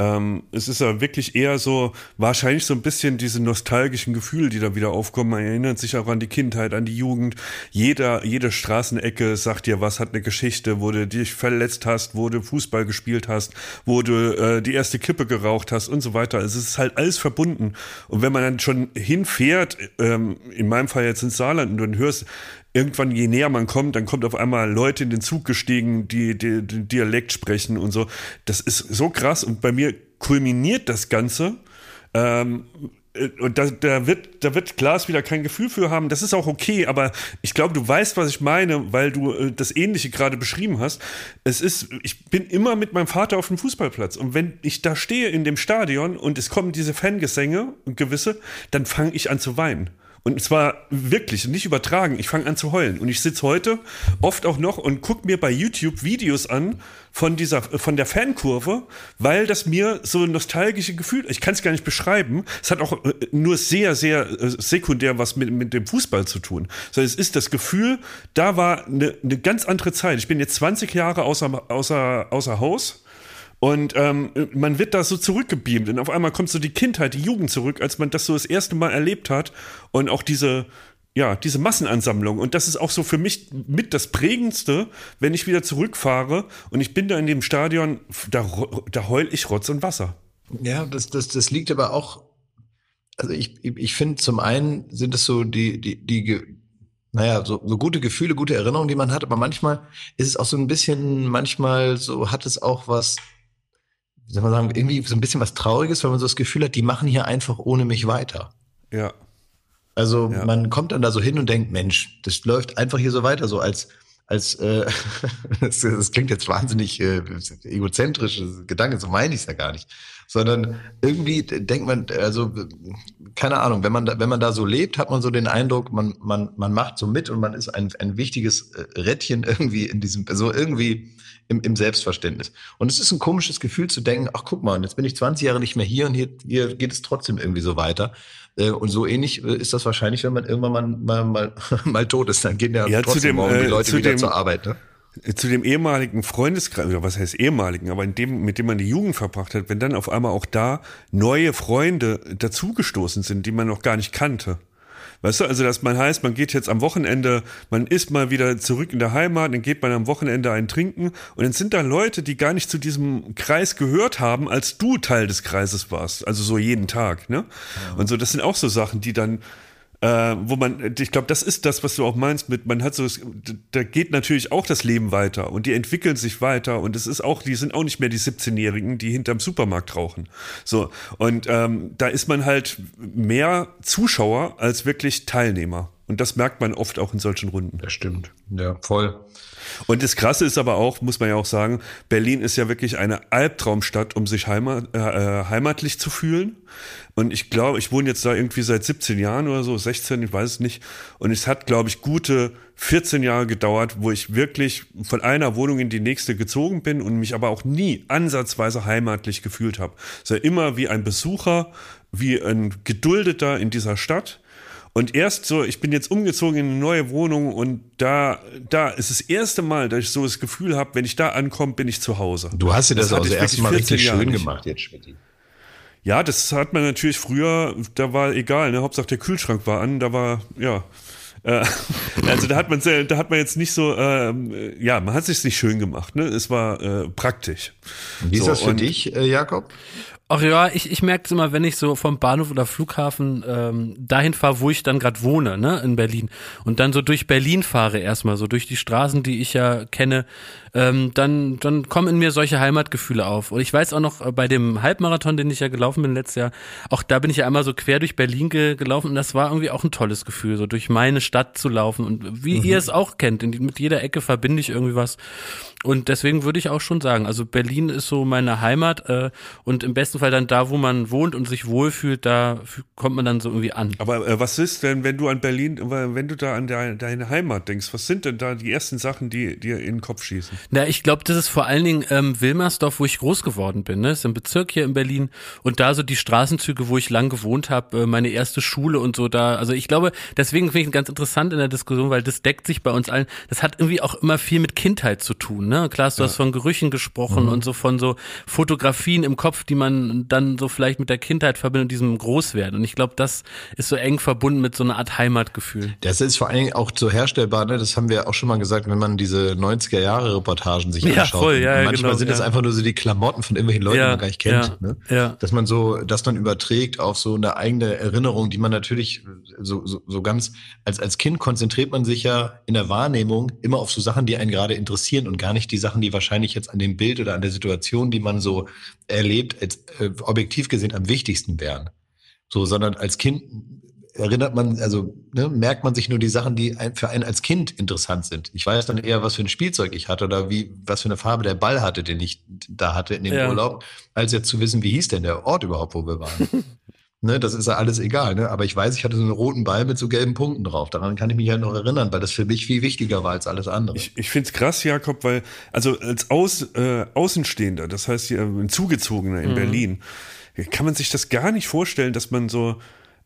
Ähm, es ist ja wirklich eher so, wahrscheinlich so ein bisschen diese nostalgischen Gefühle, die da wieder aufkommen. Man erinnert sich auch an die Kindheit, an die Jugend. Jeder, jede Straßenecke sagt dir was, hat eine Geschichte, wo du dich verletzt hast, wo du Fußball gespielt hast, wo du äh, die erste Kippe geraucht hast und so weiter. Also es ist halt alles verbunden. Und wenn man dann schon hinfährt, ähm, in meinem Fall jetzt ins Saarland, und du hörst, irgendwann, je näher man kommt, dann kommt auf einmal Leute in den Zug gestiegen, die, die, die Dialekt sprechen und so. Das ist so krass und bei mir kulminiert das Ganze. Ähm, äh, und da, da wird, da wird Klaas wieder kein Gefühl für haben. Das ist auch okay, aber ich glaube, du weißt, was ich meine, weil du äh, das Ähnliche gerade beschrieben hast. Es ist, ich bin immer mit meinem Vater auf dem Fußballplatz und wenn ich da stehe in dem Stadion und es kommen diese Fangesänge und gewisse, dann fange ich an zu weinen. Und zwar wirklich, nicht übertragen. Ich fange an zu heulen. Und ich sitze heute oft auch noch und gucke mir bei YouTube Videos an von dieser, von der Fankurve, weil das mir so nostalgische Gefühl, ich kann es gar nicht beschreiben. Es hat auch äh, nur sehr, sehr äh, sekundär was mit, mit dem Fußball zu tun. Sondern es ist das Gefühl, da war eine, eine ganz andere Zeit. Ich bin jetzt 20 Jahre außer, außer, außer Haus. Und ähm, man wird da so zurückgebeamt und auf einmal kommt so die Kindheit, die Jugend zurück, als man das so das erste Mal erlebt hat und auch diese ja, diese Massenansammlung. Und das ist auch so für mich mit das Prägendste, wenn ich wieder zurückfahre und ich bin da in dem Stadion, da, da heul ich Rotz und Wasser. Ja, das, das, das liegt aber auch, also ich, ich finde, zum einen sind es so die, die, die, naja, so, so gute Gefühle, gute Erinnerungen, die man hat, aber manchmal ist es auch so ein bisschen, manchmal so hat es auch was, wie soll man sagen, irgendwie so ein bisschen was Trauriges, weil man so das Gefühl hat, die machen hier einfach ohne mich weiter. Ja. Also Ja. man kommt dann da so hin und denkt, Mensch, das läuft einfach hier so weiter, so als als äh, das, das klingt jetzt wahnsinnig äh, egozentrisches Gedanke, so meine ich es ja gar nicht, sondern irgendwie denkt man, also keine Ahnung, wenn man da, wenn man da so lebt, hat man so den Eindruck, man man man macht so mit und man ist ein ein wichtiges äh, Rädchen irgendwie in diesem so irgendwie im, im Selbstverständnis. Und es ist ein komisches Gefühl zu denken, ach guck mal, jetzt bin ich 20 Jahre nicht mehr hier und hier, hier geht es trotzdem irgendwie so weiter. Äh, Und so ähnlich äh, ist das wahrscheinlich, wenn man irgendwann mal, mal, mal, mal tot ist. Dann gehen ja, Ja, trotzdem dem, morgen die äh, Leute zu wieder dem- zur Arbeit. Ne? Zu dem ehemaligen Freundeskreis, oder was heißt ehemaligen, aber in dem, mit dem man die Jugend verbracht hat, wenn dann auf einmal auch da neue Freunde dazugestoßen sind, die man noch gar nicht kannte. Weißt du, also dass man heißt, man geht jetzt am Wochenende, man ist mal wieder zurück in der Heimat, dann geht man am Wochenende ein trinken und dann sind da Leute, die gar nicht zu diesem Kreis gehört haben, als du Teil des Kreises warst, also so jeden Tag, ne? Und so, das sind auch so Sachen, die dann äh, wo man, ich glaube, das ist das, was du auch meinst mit, man hat so, da geht natürlich auch das Leben weiter und die entwickeln sich weiter und es ist auch, die sind auch nicht mehr die 17-Jährigen, die hinterm Supermarkt rauchen. So, und ähm, da ist man halt mehr Zuschauer als wirklich Teilnehmer. Und das merkt man oft auch in solchen Runden. Das stimmt. Ja, voll. Und das Krasse ist aber auch, muss man ja auch sagen, Berlin ist ja wirklich eine Albtraumstadt, um sich heimat, äh, äh, heimatlich zu fühlen. Und ich glaube, ich wohne jetzt da irgendwie seit 17 Jahren oder so, 16, ich weiß es nicht. Und es hat, glaube ich, gute 14 Jahre gedauert, wo ich wirklich von einer Wohnung in die nächste gezogen bin und mich aber auch nie ansatzweise heimatlich gefühlt habe. Es war immer wie ein Besucher, wie ein Geduldeter in dieser Stadt. Und erst so, ich bin jetzt umgezogen in eine neue Wohnung und da, da ist das erste Mal, dass ich so das Gefühl habe, wenn ich da ankomme, bin ich zu Hause. Du hast dir das, hatte also erstmal wirklich 14 richtig Jahre schön nicht. gemacht jetzt, Schmidt. Ja, das hat man natürlich früher, da war egal, ne? Hauptsache der Kühlschrank war an, da war, ja. Äh, also da hat man da hat man jetzt nicht so, ähm, ja, man hat sich nicht schön gemacht, ne? Es war äh, praktisch. Wie ist So, das für dich, äh, Jakob? Ach ja, ich, ich merke es immer, wenn ich so vom Bahnhof oder Flughafen ähm, dahin fahre, wo ich dann gerade wohne, ne, in Berlin. Und dann so durch Berlin fahre erstmal, so durch die Straßen, die ich ja kenne. Ähm, dann, dann kommen in mir solche Heimatgefühle auf. Und ich weiß auch noch, äh, bei dem Halbmarathon, den ich ja gelaufen bin letztes Jahr, auch da bin ich ja einmal so quer durch Berlin ge gelaufen und das war irgendwie auch ein tolles Gefühl, so durch meine Stadt zu laufen. Und wie mhm. ihr es auch kennt, in, mit jeder Ecke verbinde ich irgendwie was. Und deswegen würde ich auch schon sagen, also Berlin ist so meine Heimat äh, und im besten Fall dann da, wo man wohnt und sich wohlfühlt, da kommt man dann so irgendwie an. Aber äh, was ist denn, wenn du an Berlin, wenn du da an de deine Heimat denkst, was sind denn da die ersten Sachen, die dir in den Kopf schießen? Na, ich glaube, das ist vor allen Dingen ähm, Wilmersdorf, wo ich groß geworden bin. Ne? Das ist ein Bezirk hier in Berlin und da so die Straßenzüge, wo ich lang gewohnt habe, äh, meine erste Schule und so da. Also ich glaube, deswegen finde ich ganz interessant in der Diskussion, weil das deckt sich bei uns allen. Das hat irgendwie auch immer viel mit Kindheit zu tun ne? Klar, du ja. hast von Gerüchen gesprochen mhm. und so von so Fotografien im Kopf, die man dann so vielleicht mit der Kindheit verbindet, diesem Großwerden. Und ich glaube, das ist so eng verbunden mit so einer Art Heimatgefühl. Das ist vor allen Dingen auch so herstellbar, ne? Das haben wir auch schon mal gesagt, wenn man diese 90er Jahre Reportagen sich ja, anschaut. Voll, ja, manchmal genau, sind es einfach nur so die Klamotten von irgendwelchen Leuten, die man gar nicht kennt. Ne? Ja. Dass man so, das dann überträgt auf so eine eigene Erinnerung, die man natürlich so, so, so ganz, als, als Kind konzentriert man sich ja in der Wahrnehmung immer auf so Sachen, die einen gerade interessieren und gar nicht die Sachen, Sachen, die wahrscheinlich jetzt an dem Bild oder an der Situation, die man so erlebt, als, äh, objektiv gesehen am wichtigsten wären. So, sondern als Kind erinnert man, also ne, merkt man sich nur die Sachen, die ein, für einen als Kind interessant sind. Ich weiß dann eher, was für ein Spielzeug ich hatte oder wie, was für eine Farbe der Ball hatte, den ich da hatte in dem ja. Urlaub, als jetzt zu wissen, wie hieß denn der Ort überhaupt, wo wir waren. Ne, das ist ja alles egal, ne? Aber ich weiß, ich hatte so einen roten Ball mit so gelben Punkten drauf. Daran kann ich mich halt noch erinnern, weil das für mich viel wichtiger war als alles andere. Ich, ich finde es krass, Jakob, weil, also als Aus, äh, Außenstehender, das heißt hier ein Zugezogener in mhm. Berlin, kann man sich das gar nicht vorstellen, dass man so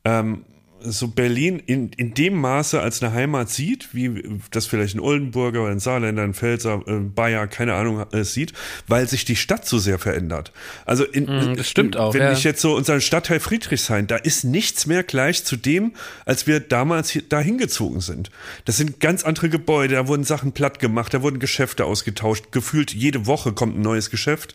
ähm, so Berlin in, in dem Maße als eine Heimat sieht, wie das vielleicht ein Oldenburger oder ein Saarländer, ein Pfälzer, ein äh, Bayer, keine Ahnung, äh, sieht, weil sich die Stadt so sehr verändert. Also in, mm, das stimmt auch. Wenn ja. ich jetzt so unseren Stadtteil Friedrichshain, da ist nichts mehr gleich zu dem, als wir damals hier, da hingezogen sind. Das sind ganz andere Gebäude, da wurden Sachen platt gemacht, da wurden Geschäfte ausgetauscht. Gefühlt jede Woche kommt ein neues Geschäft.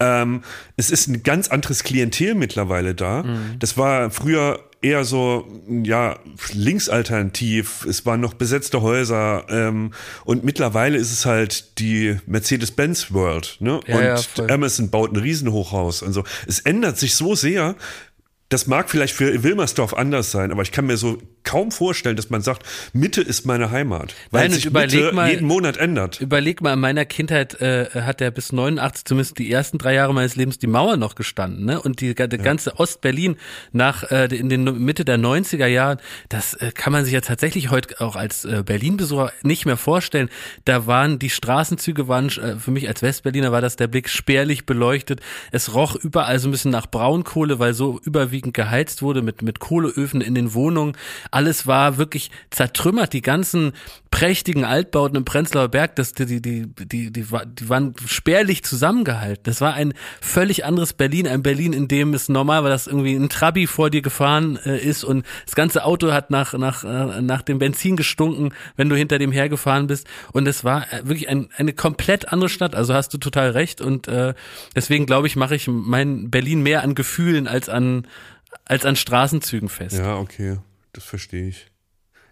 Ähm, es ist ein ganz anderes Klientel mittlerweile da. Mm. Das war früher eher so, ja, linksalternativ. Es waren noch besetzte Häuser ähm, und mittlerweile ist es halt die Mercedes-Benz World. Ne? Ja, und ja, Amazon baut ein Riesenhochhaus. Also es ändert sich so sehr, das mag vielleicht für Wilmersdorf anders sein, aber ich kann mir so kaum vorstellen, dass man sagt, Mitte ist meine Heimat, weil Nein, sich Mitte mal, jeden Monat ändert. Überleg mal, in meiner Kindheit äh, hat er bis 89, zumindest die ersten drei Jahre meines Lebens, die Mauer noch gestanden, ne? Und die, die ganze ja. Ostberlin nach äh, in den Mitte der 90er Jahren, das äh, kann man sich ja tatsächlich heute auch als äh, Berlin-Besucher nicht mehr vorstellen. Da waren die Straßenzüge waren äh, für mich als Westberliner war das der Blick spärlich beleuchtet. Es roch überall so ein bisschen nach Braunkohle, weil so überwiegend geheizt wurde mit mit Kohleöfen in den Wohnungen alles war wirklich zertrümmert. Die ganzen prächtigen Altbauten im Prenzlauer Berg, das, die, die, die, die, die, waren spärlich zusammengehalten. Das war ein völlig anderes Berlin, ein Berlin, in dem es normal war, dass irgendwie ein Trabi vor dir gefahren äh, ist und das ganze Auto hat nach, nach, äh, nach dem Benzin gestunken, wenn du hinter dem hergefahren bist. Und es war äh, wirklich ein, eine komplett andere Stadt. Also hast du total recht. Und äh, deswegen glaube ich, mache ich mein Berlin mehr an Gefühlen als an als an Straßenzügen fest. Ja, okay das verstehe ich.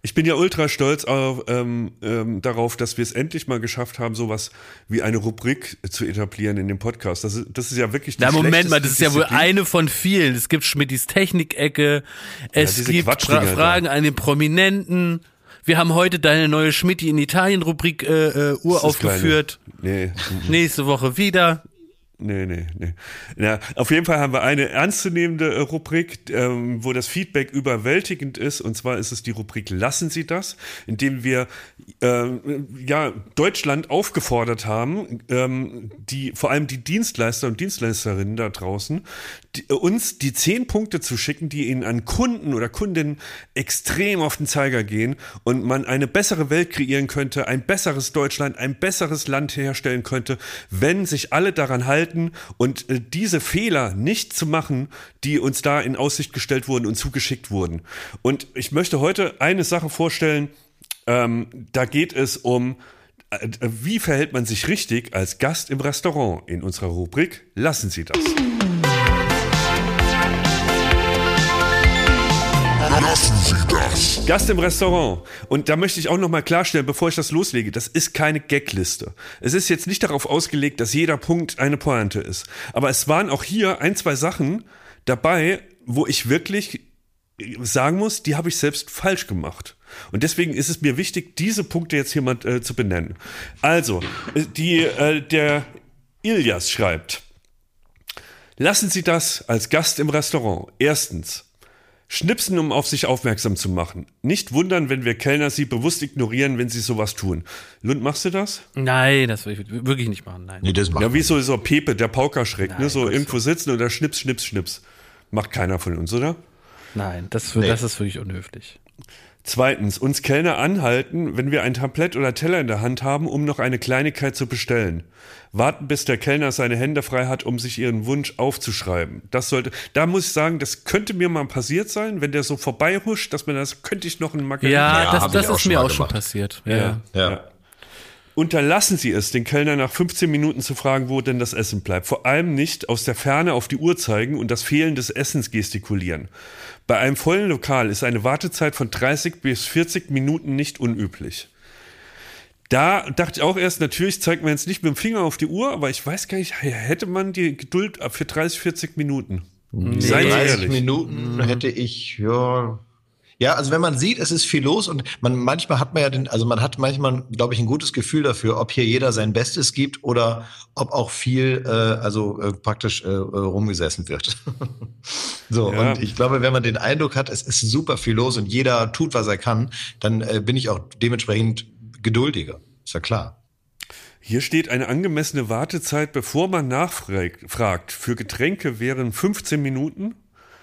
Ich bin ja ultra stolz auf, ähm, ähm, darauf, dass wir es endlich mal geschafft haben, sowas wie eine Rubrik zu etablieren in dem Podcast. Das ist, das ist ja wirklich die Na, Moment mal, das ist ja wohl eine von vielen. Es gibt Schmidtis Technikecke, es ja, gibt Fra Fragen an den Prominenten. Wir haben heute deine neue Schmidti in Italien-Rubrik äh, äh, uraufgeführt. Nee. Nächste Woche wieder. Nee, nee, nee. Ja, auf jeden Fall haben wir eine ernstzunehmende äh, Rubrik, ähm, wo das Feedback überwältigend ist. Und zwar ist es die Rubrik Lassen Sie das, indem wir äh, ja, Deutschland aufgefordert haben, ähm, die, vor allem die Dienstleister und Dienstleisterinnen da draußen, die, uns die zehn Punkte zu schicken, die ihnen an Kunden oder Kundinnen extrem auf den Zeiger gehen und man eine bessere Welt kreieren könnte, ein besseres Deutschland, ein besseres Land herstellen könnte, wenn sich alle daran halten, halten und äh, diese Fehler nicht zu machen, die uns da in Aussicht gestellt wurden und zugeschickt wurden. Und ich möchte heute eine Sache vorstellen, ähm, da geht es um, äh, wie verhält man sich richtig als Gast im Restaurant in unserer Rubrik Lassen Sie das. Gast im Restaurant. Und da möchte ich auch nochmal klarstellen, bevor ich das loslege, das ist keine Gagliste. Es ist jetzt nicht darauf ausgelegt, dass jeder Punkt eine Pointe ist. Aber es waren auch hier ein, zwei Sachen dabei, wo ich wirklich sagen muss, die habe ich selbst falsch gemacht. Und deswegen ist es mir wichtig, diese Punkte jetzt hier mal äh, zu benennen. Also, äh, die, äh, der Ilias schreibt, lassen Sie das als Gast im Restaurant. Erstens, Schnipsen, um auf sich aufmerksam zu machen. Nicht wundern, wenn wir Kellner sie bewusst ignorieren, wenn sie sowas tun. Lund, machst du das? Nein, das will ich wirklich nicht machen. Nein. Nee, das macht Ja, wie so, so Pepe, der Paukerschreck, ne? Nein, So Gott. irgendwo sitzen und da schnips, schnips, schnips. Macht keiner von uns, oder? Nein, das, Nee. das ist wirklich unhöflich. Zweitens, uns Kellner anhalten, wenn wir ein Tablett oder Teller in der Hand haben, um noch eine Kleinigkeit zu bestellen. Warten, bis der Kellner seine Hände frei hat, um sich ihren Wunsch aufzuschreiben. Das sollte, da muss ich sagen, das könnte mir mal passiert sein, wenn der so vorbeihuscht, dass man das, könnte ich noch einen Margarita. Ja, Ja, das, das ist mir auch schon passiert. Ja. ja. Ja. Unterlassen Sie es, den Kellner nach 15 Minuten zu fragen, wo denn das Essen bleibt. Vor allem nicht aus der Ferne auf die Uhr zeigen und das Fehlen des Essens gestikulieren. Bei einem vollen Lokal ist eine Wartezeit von 30 bis 40 Minuten nicht unüblich. Da dachte ich auch erst, natürlich zeigt man jetzt nicht mit dem Finger auf die Uhr, aber ich weiß gar nicht, hätte man die Geduld für 30, 40 Minuten? Seien Sie 30 ehrlich. Minuten hätte ich, ja. Ja, also wenn man sieht, es ist viel los und man manchmal hat man ja den, also man hat manchmal, glaube ich, ein gutes Gefühl dafür, ob hier jeder sein Bestes gibt oder ob auch viel, äh, also äh, praktisch äh, äh, rumgesessen wird. so Ja. und ich glaube, wenn man den Eindruck hat, es ist super viel los und jeder tut, was er kann, dann äh, bin ich auch dementsprechend geduldiger. Ist ja klar. Hier steht eine angemessene Wartezeit, bevor man nachfragt. fragt. Für Getränke wären 15 Minuten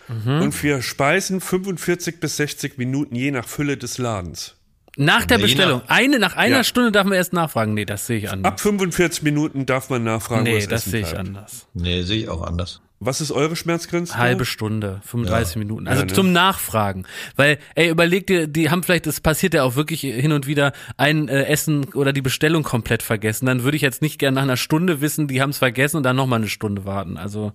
und für Speisen 45 bis 60 Minuten, je nach Fülle des Ladens. Nach der Nee, Bestellung. nach- Eine, nach einer Ja. Stunde darf man erst nachfragen. Nee, das sehe ich anders. Ab 45 Minuten darf man nachfragen, wo nee, das, das Essen sehe ich bleibt. anders. Nee, sehe ich auch anders. Was ist eure Schmerzgrenze? Halbe Stunde, 35 Minuten. Also Ja, ne? zum Nachfragen. Weil, ey, überleg dir, die haben vielleicht, es passiert ja auch wirklich hin und wieder, ein äh, Essen oder die Bestellung komplett vergessen. Dann würde ich jetzt nicht gerne nach einer Stunde wissen, die haben es vergessen und dann nochmal eine Stunde warten. Also,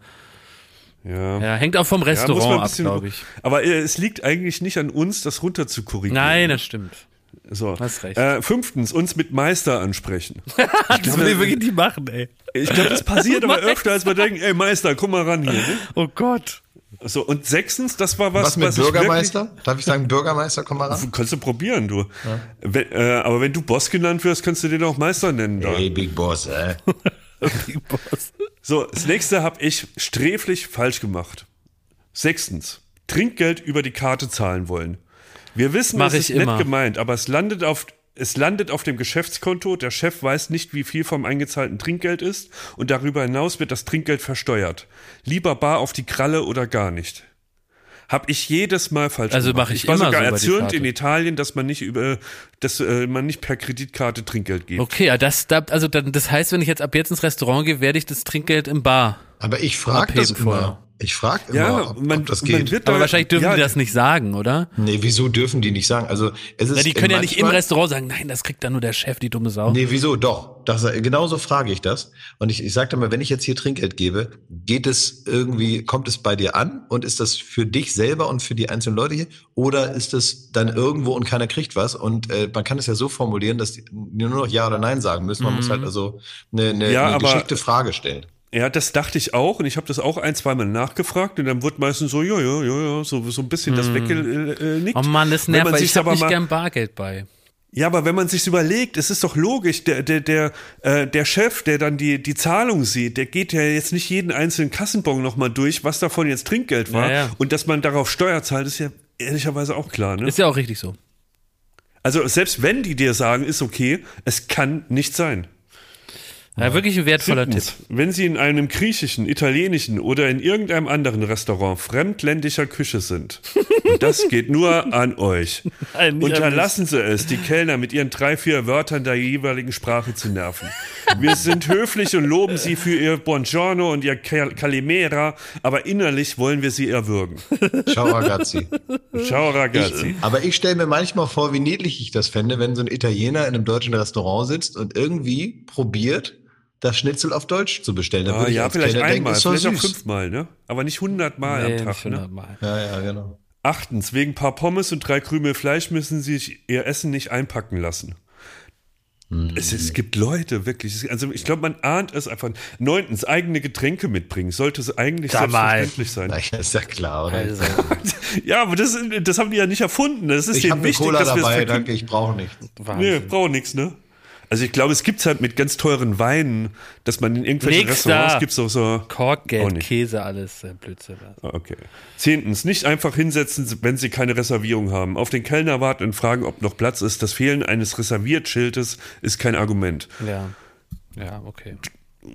Ja. ja, hängt auch vom Ja, Restaurant ein ab, bisschen- glaube ich. Aber äh, es liegt eigentlich nicht an uns, das runter zu korrigieren. Nein, das stimmt. So. Hast recht. Äh, fünftens, uns mit Meister ansprechen. Das will ich wirklich nicht machen, ey. Ich glaube, das passiert aber öfter, als wir denken, ey Meister, komm mal ran hier. Ne? Oh Gott. So, und sechstens, das war was, Was mit was ich wirklich- Bürgermeister? Darf ich sagen, Bürgermeister, komm mal ran? Kannst du probieren, du. Wenn, äh, aber wenn du Boss genannt wirst, kannst du den auch Meister nennen. Da. Hey, Big Boss, äh. So, das nächste habe ich sträflich falsch gemacht. Sechstens, Trinkgeld über die Karte zahlen wollen. Wir wissen, Mach es ist ich nett immer. gemeint, aber es landet auf es landet auf dem Geschäftskonto, der Chef weiß nicht, wie viel vom eingezahlten Trinkgeld ist und darüber hinaus wird das Trinkgeld versteuert. Lieber bar auf die Kralle oder gar nicht. Hab ich jedes Mal falsch Also gemacht. mach ich war immer sogar so erzürnt in Italien, dass man nicht über, dass äh, man nicht per Kreditkarte Trinkgeld gibt. Okay, ja, das, da, also dann, das heißt, wenn ich jetzt ab jetzt ins Restaurant gehe, werde ich das Trinkgeld im Bar. Aber ich frage das vorher. immer. Ich frage immer, Ja, ob, man, ob das geht. wird Aber da, wahrscheinlich dürfen ja, die das nicht sagen, oder? nee, wieso dürfen die nicht sagen? Also es ist Ja, die können ja nicht im Restaurant sagen, nein, das kriegt dann nur der Chef, die dumme Sau. Nee, wieso? Doch. Das, genauso frage ich das. Und ich, ich sage mal, wenn ich jetzt hier Trinkgeld gebe, geht es irgendwie, kommt es bei dir an und ist das für dich selber und für die einzelnen Leute hier? Oder ist es dann irgendwo und keiner kriegt was? Und äh, man kann es ja so formulieren, dass die nur noch Ja oder Nein sagen müssen. Man muss halt also eine, eine, Ja, eine aber- geschickte Frage stellen. Ja, das dachte ich auch und ich habe das auch ein, zweimal nachgefragt und dann wird meistens so, ja, ja, ja, ja, so, so ein bisschen das weggenickt. Oh Mann, das nervt, man weil ich habe nicht mal- gern Bargeld bei. Ja, aber wenn man sich's überlegt, es ist doch logisch, der, der, der, äh, der Chef, der dann die, die Zahlung sieht, der geht ja jetzt nicht jeden einzelnen Kassenbon nochmal durch, was davon jetzt Trinkgeld war. Ja, ja. Und dass man darauf Steuer zahlt, ist ja ehrlicherweise auch klar. Ne? Ist ja auch richtig so. Also selbst wenn die dir sagen, ist okay, es kann nicht sein. Ja, wirklich ein wertvoller Siebtens, Tipp. Wenn Sie in einem griechischen, italienischen oder in irgendeinem anderen Restaurant fremdländischer Küche sind, und das geht nur an euch, Nein, unterlassen Sie es, die Kellner mit ihren drei, vier Wörtern der jeweiligen Sprache zu nerven. Wir sind höflich und loben Sie für Ihr Buongiorno und Ihr Cal- Calimera, aber innerlich wollen wir Sie erwürgen. Ciao, ragazzi. Ciao, ragazzi. Aber ich stelle mir manchmal vor, wie niedlich ich das fände, wenn so ein Italiener in einem deutschen Restaurant sitzt und irgendwie probiert, das Schnitzel auf Deutsch zu bestellen. Da Ah, ja, vielleicht einmal, denken, vielleicht auch süß. fünfmal, ne? Aber nicht hundertmal Nee, am nicht Tag. Ne? 100 Mal. Ja, ja, genau. Achtens, wegen paar Pommes und drei Krümel Fleisch müssen sie sich ihr Essen nicht einpacken lassen. Es, es gibt Leute, wirklich. Also ich glaube, man ahnt es einfach. Neuntens, eigene Getränke mitbringen. Sollte es eigentlich Sag mal. selbstverständlich sein. Na, ist ja klar, oder? Also, Ja, aber das, das haben die ja nicht erfunden. Das ist ich denen habe eine wichtig, Cola dass wir es dabei, danke, ich brauche nichts. Nee, Wahnsinn. braucht nichts, ne? Also ich glaube, es gibt's halt mit ganz teuren Weinen, dass man in irgendwelchen Nix Restaurants da. gibt's auch so. Korkgeld, nicht. Käse, alles äh, Blödsinn. Ah, Okay. Zehntens, nicht einfach hinsetzen, wenn Sie keine Reservierung haben. Auf den Kellner warten und fragen, ob noch Platz ist. Das Fehlen eines Reserviertschildes ist kein Argument. Ja. Ja, okay.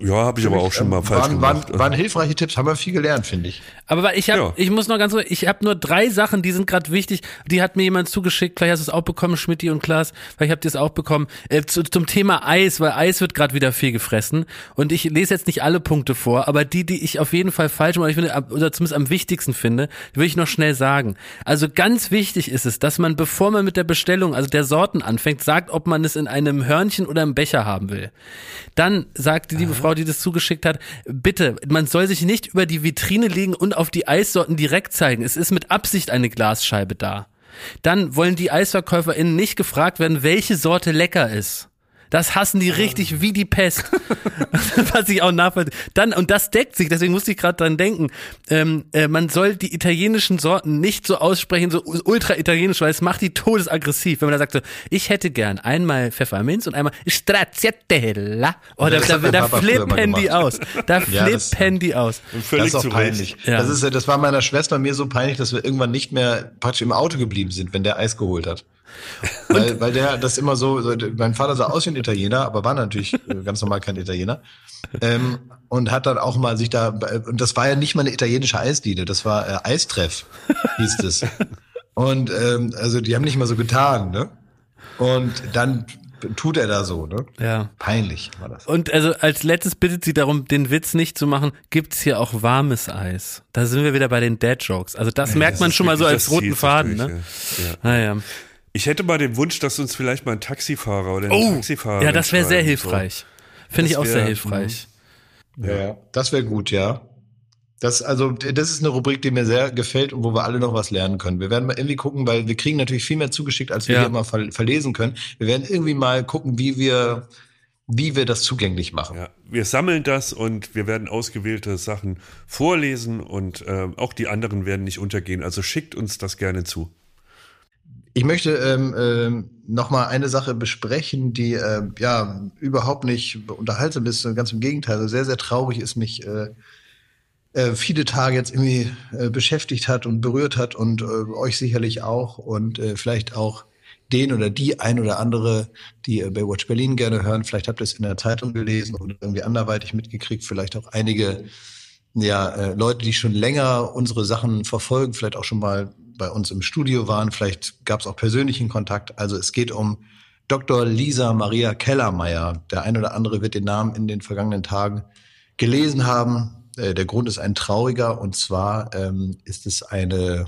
Ja, habe ich aber auch schon mal falsch waren, waren, gemacht. waren hilfreiche Tipps, haben wir viel gelernt, finde ich. Aber ich habe, Ja. ich muss noch ganz kurz, ich habe nur drei Sachen, die sind gerade wichtig. Die hat mir jemand zugeschickt. Vielleicht hast du es auch bekommen, Schmidti und Klaas. Vielleicht habt ihr es auch bekommen. Äh, zu, zum Thema Eis, weil Eis wird gerade wieder viel gefressen. Und ich lese jetzt nicht alle Punkte vor, aber die, die ich auf jeden Fall falsch mache, ich finde, oder zumindest am wichtigsten finde, die will ich noch schnell sagen. Also ganz wichtig ist es, dass man, bevor man mit der Bestellung, also der Sorten anfängt, sagt, ob man es in einem Hörnchen oder im Becher haben will. Dann sagt die liebe Frau, die das zugeschickt hat, bitte, man soll sich nicht über die Vitrine legen und auf die Eissorten direkt zeigen. Es ist mit Absicht eine Glasscheibe da. Dann wollen die EisverkäuferInnen nicht gefragt werden, welche Sorte lecker ist. Das hassen die richtig wie die Pest. Was ich auch nachvollziehe. Dann, und das deckt sich, deswegen musste ich gerade dran denken, ähm, äh, man soll die italienischen Sorten nicht so aussprechen, so ultra italienisch, weil es macht die todesaggressiv. Wenn man da sagt so, ich hätte gern einmal Pfefferminz und einmal Stracciatella. Oh, da, da, da flippen die aus. Da Ja, flippen die aus. Völlig das ist auch peinlich. Ja. Das, ist, das war meiner Schwester und mir so peinlich, dass wir irgendwann nicht mehr praktisch im Auto geblieben sind, wenn der Eis geholt hat. Weil, weil der das immer so, mein Vater sah aus wie ein Italiener, aber war natürlich äh, ganz normal kein Italiener. Ähm, und hat dann auch mal sich da, und das war ja nicht mal eine italienische Eisdiele, das war äh, Eistreff, hieß es. Und ähm, also die haben nicht mal so getan, ne? Und dann tut er da so, ne? Ja. Peinlich war das. Und also als letztes bittet sie darum, den Witz nicht zu machen, gibt's hier auch warmes Eis. Da sind wir wieder bei den Dad-Jokes. Also das merkt Das man schon mal so als roten Faden, ne? Ja. Ja. Naja. Ich hätte mal den Wunsch, dass uns vielleicht mal ein Taxifahrer oder eine Oh, Taxifahrerin ja, das wäre sehr hilfreich. Finde ich auch sehr wär- hilfreich. Ja, ja. das wäre gut, ja. Das, also, das ist eine Rubrik, die mir sehr gefällt und wo wir alle noch was lernen können. Wir werden mal irgendwie gucken, weil wir kriegen natürlich viel mehr zugeschickt, als wir Ja. hier immer ver verlesen können. Wir werden irgendwie mal gucken, wie wir, wie wir das zugänglich machen. So. Ja, wir sammeln das und wir werden ausgewählte Sachen vorlesen und äh, auch die anderen werden nicht untergehen. Also schickt uns das gerne zu. Ich möchte ähm, ähm, noch mal eine Sache besprechen, die äh, ja überhaupt nicht unterhaltsam ist, ganz im Gegenteil, also sehr, sehr traurig ist, mich äh, äh, viele Tage jetzt irgendwie äh, beschäftigt hat und berührt hat und äh, euch sicherlich auch und äh, vielleicht auch den oder die ein oder andere, die äh, Baywatch Berlin gerne hören. Vielleicht habt ihr es in der Zeitung gelesen oder irgendwie anderweitig mitgekriegt. Vielleicht auch einige ja, äh, Leute, die schon länger unsere Sachen verfolgen, vielleicht auch schon mal bei uns im Studio waren. Vielleicht gab es auch persönlichen Kontakt. Also es geht um Dr. Lisa Maria Kellermeier. Der ein oder andere wird den Namen in den vergangenen Tagen gelesen haben. Äh, der Grund ist ein trauriger und zwar ähm, ist es eine,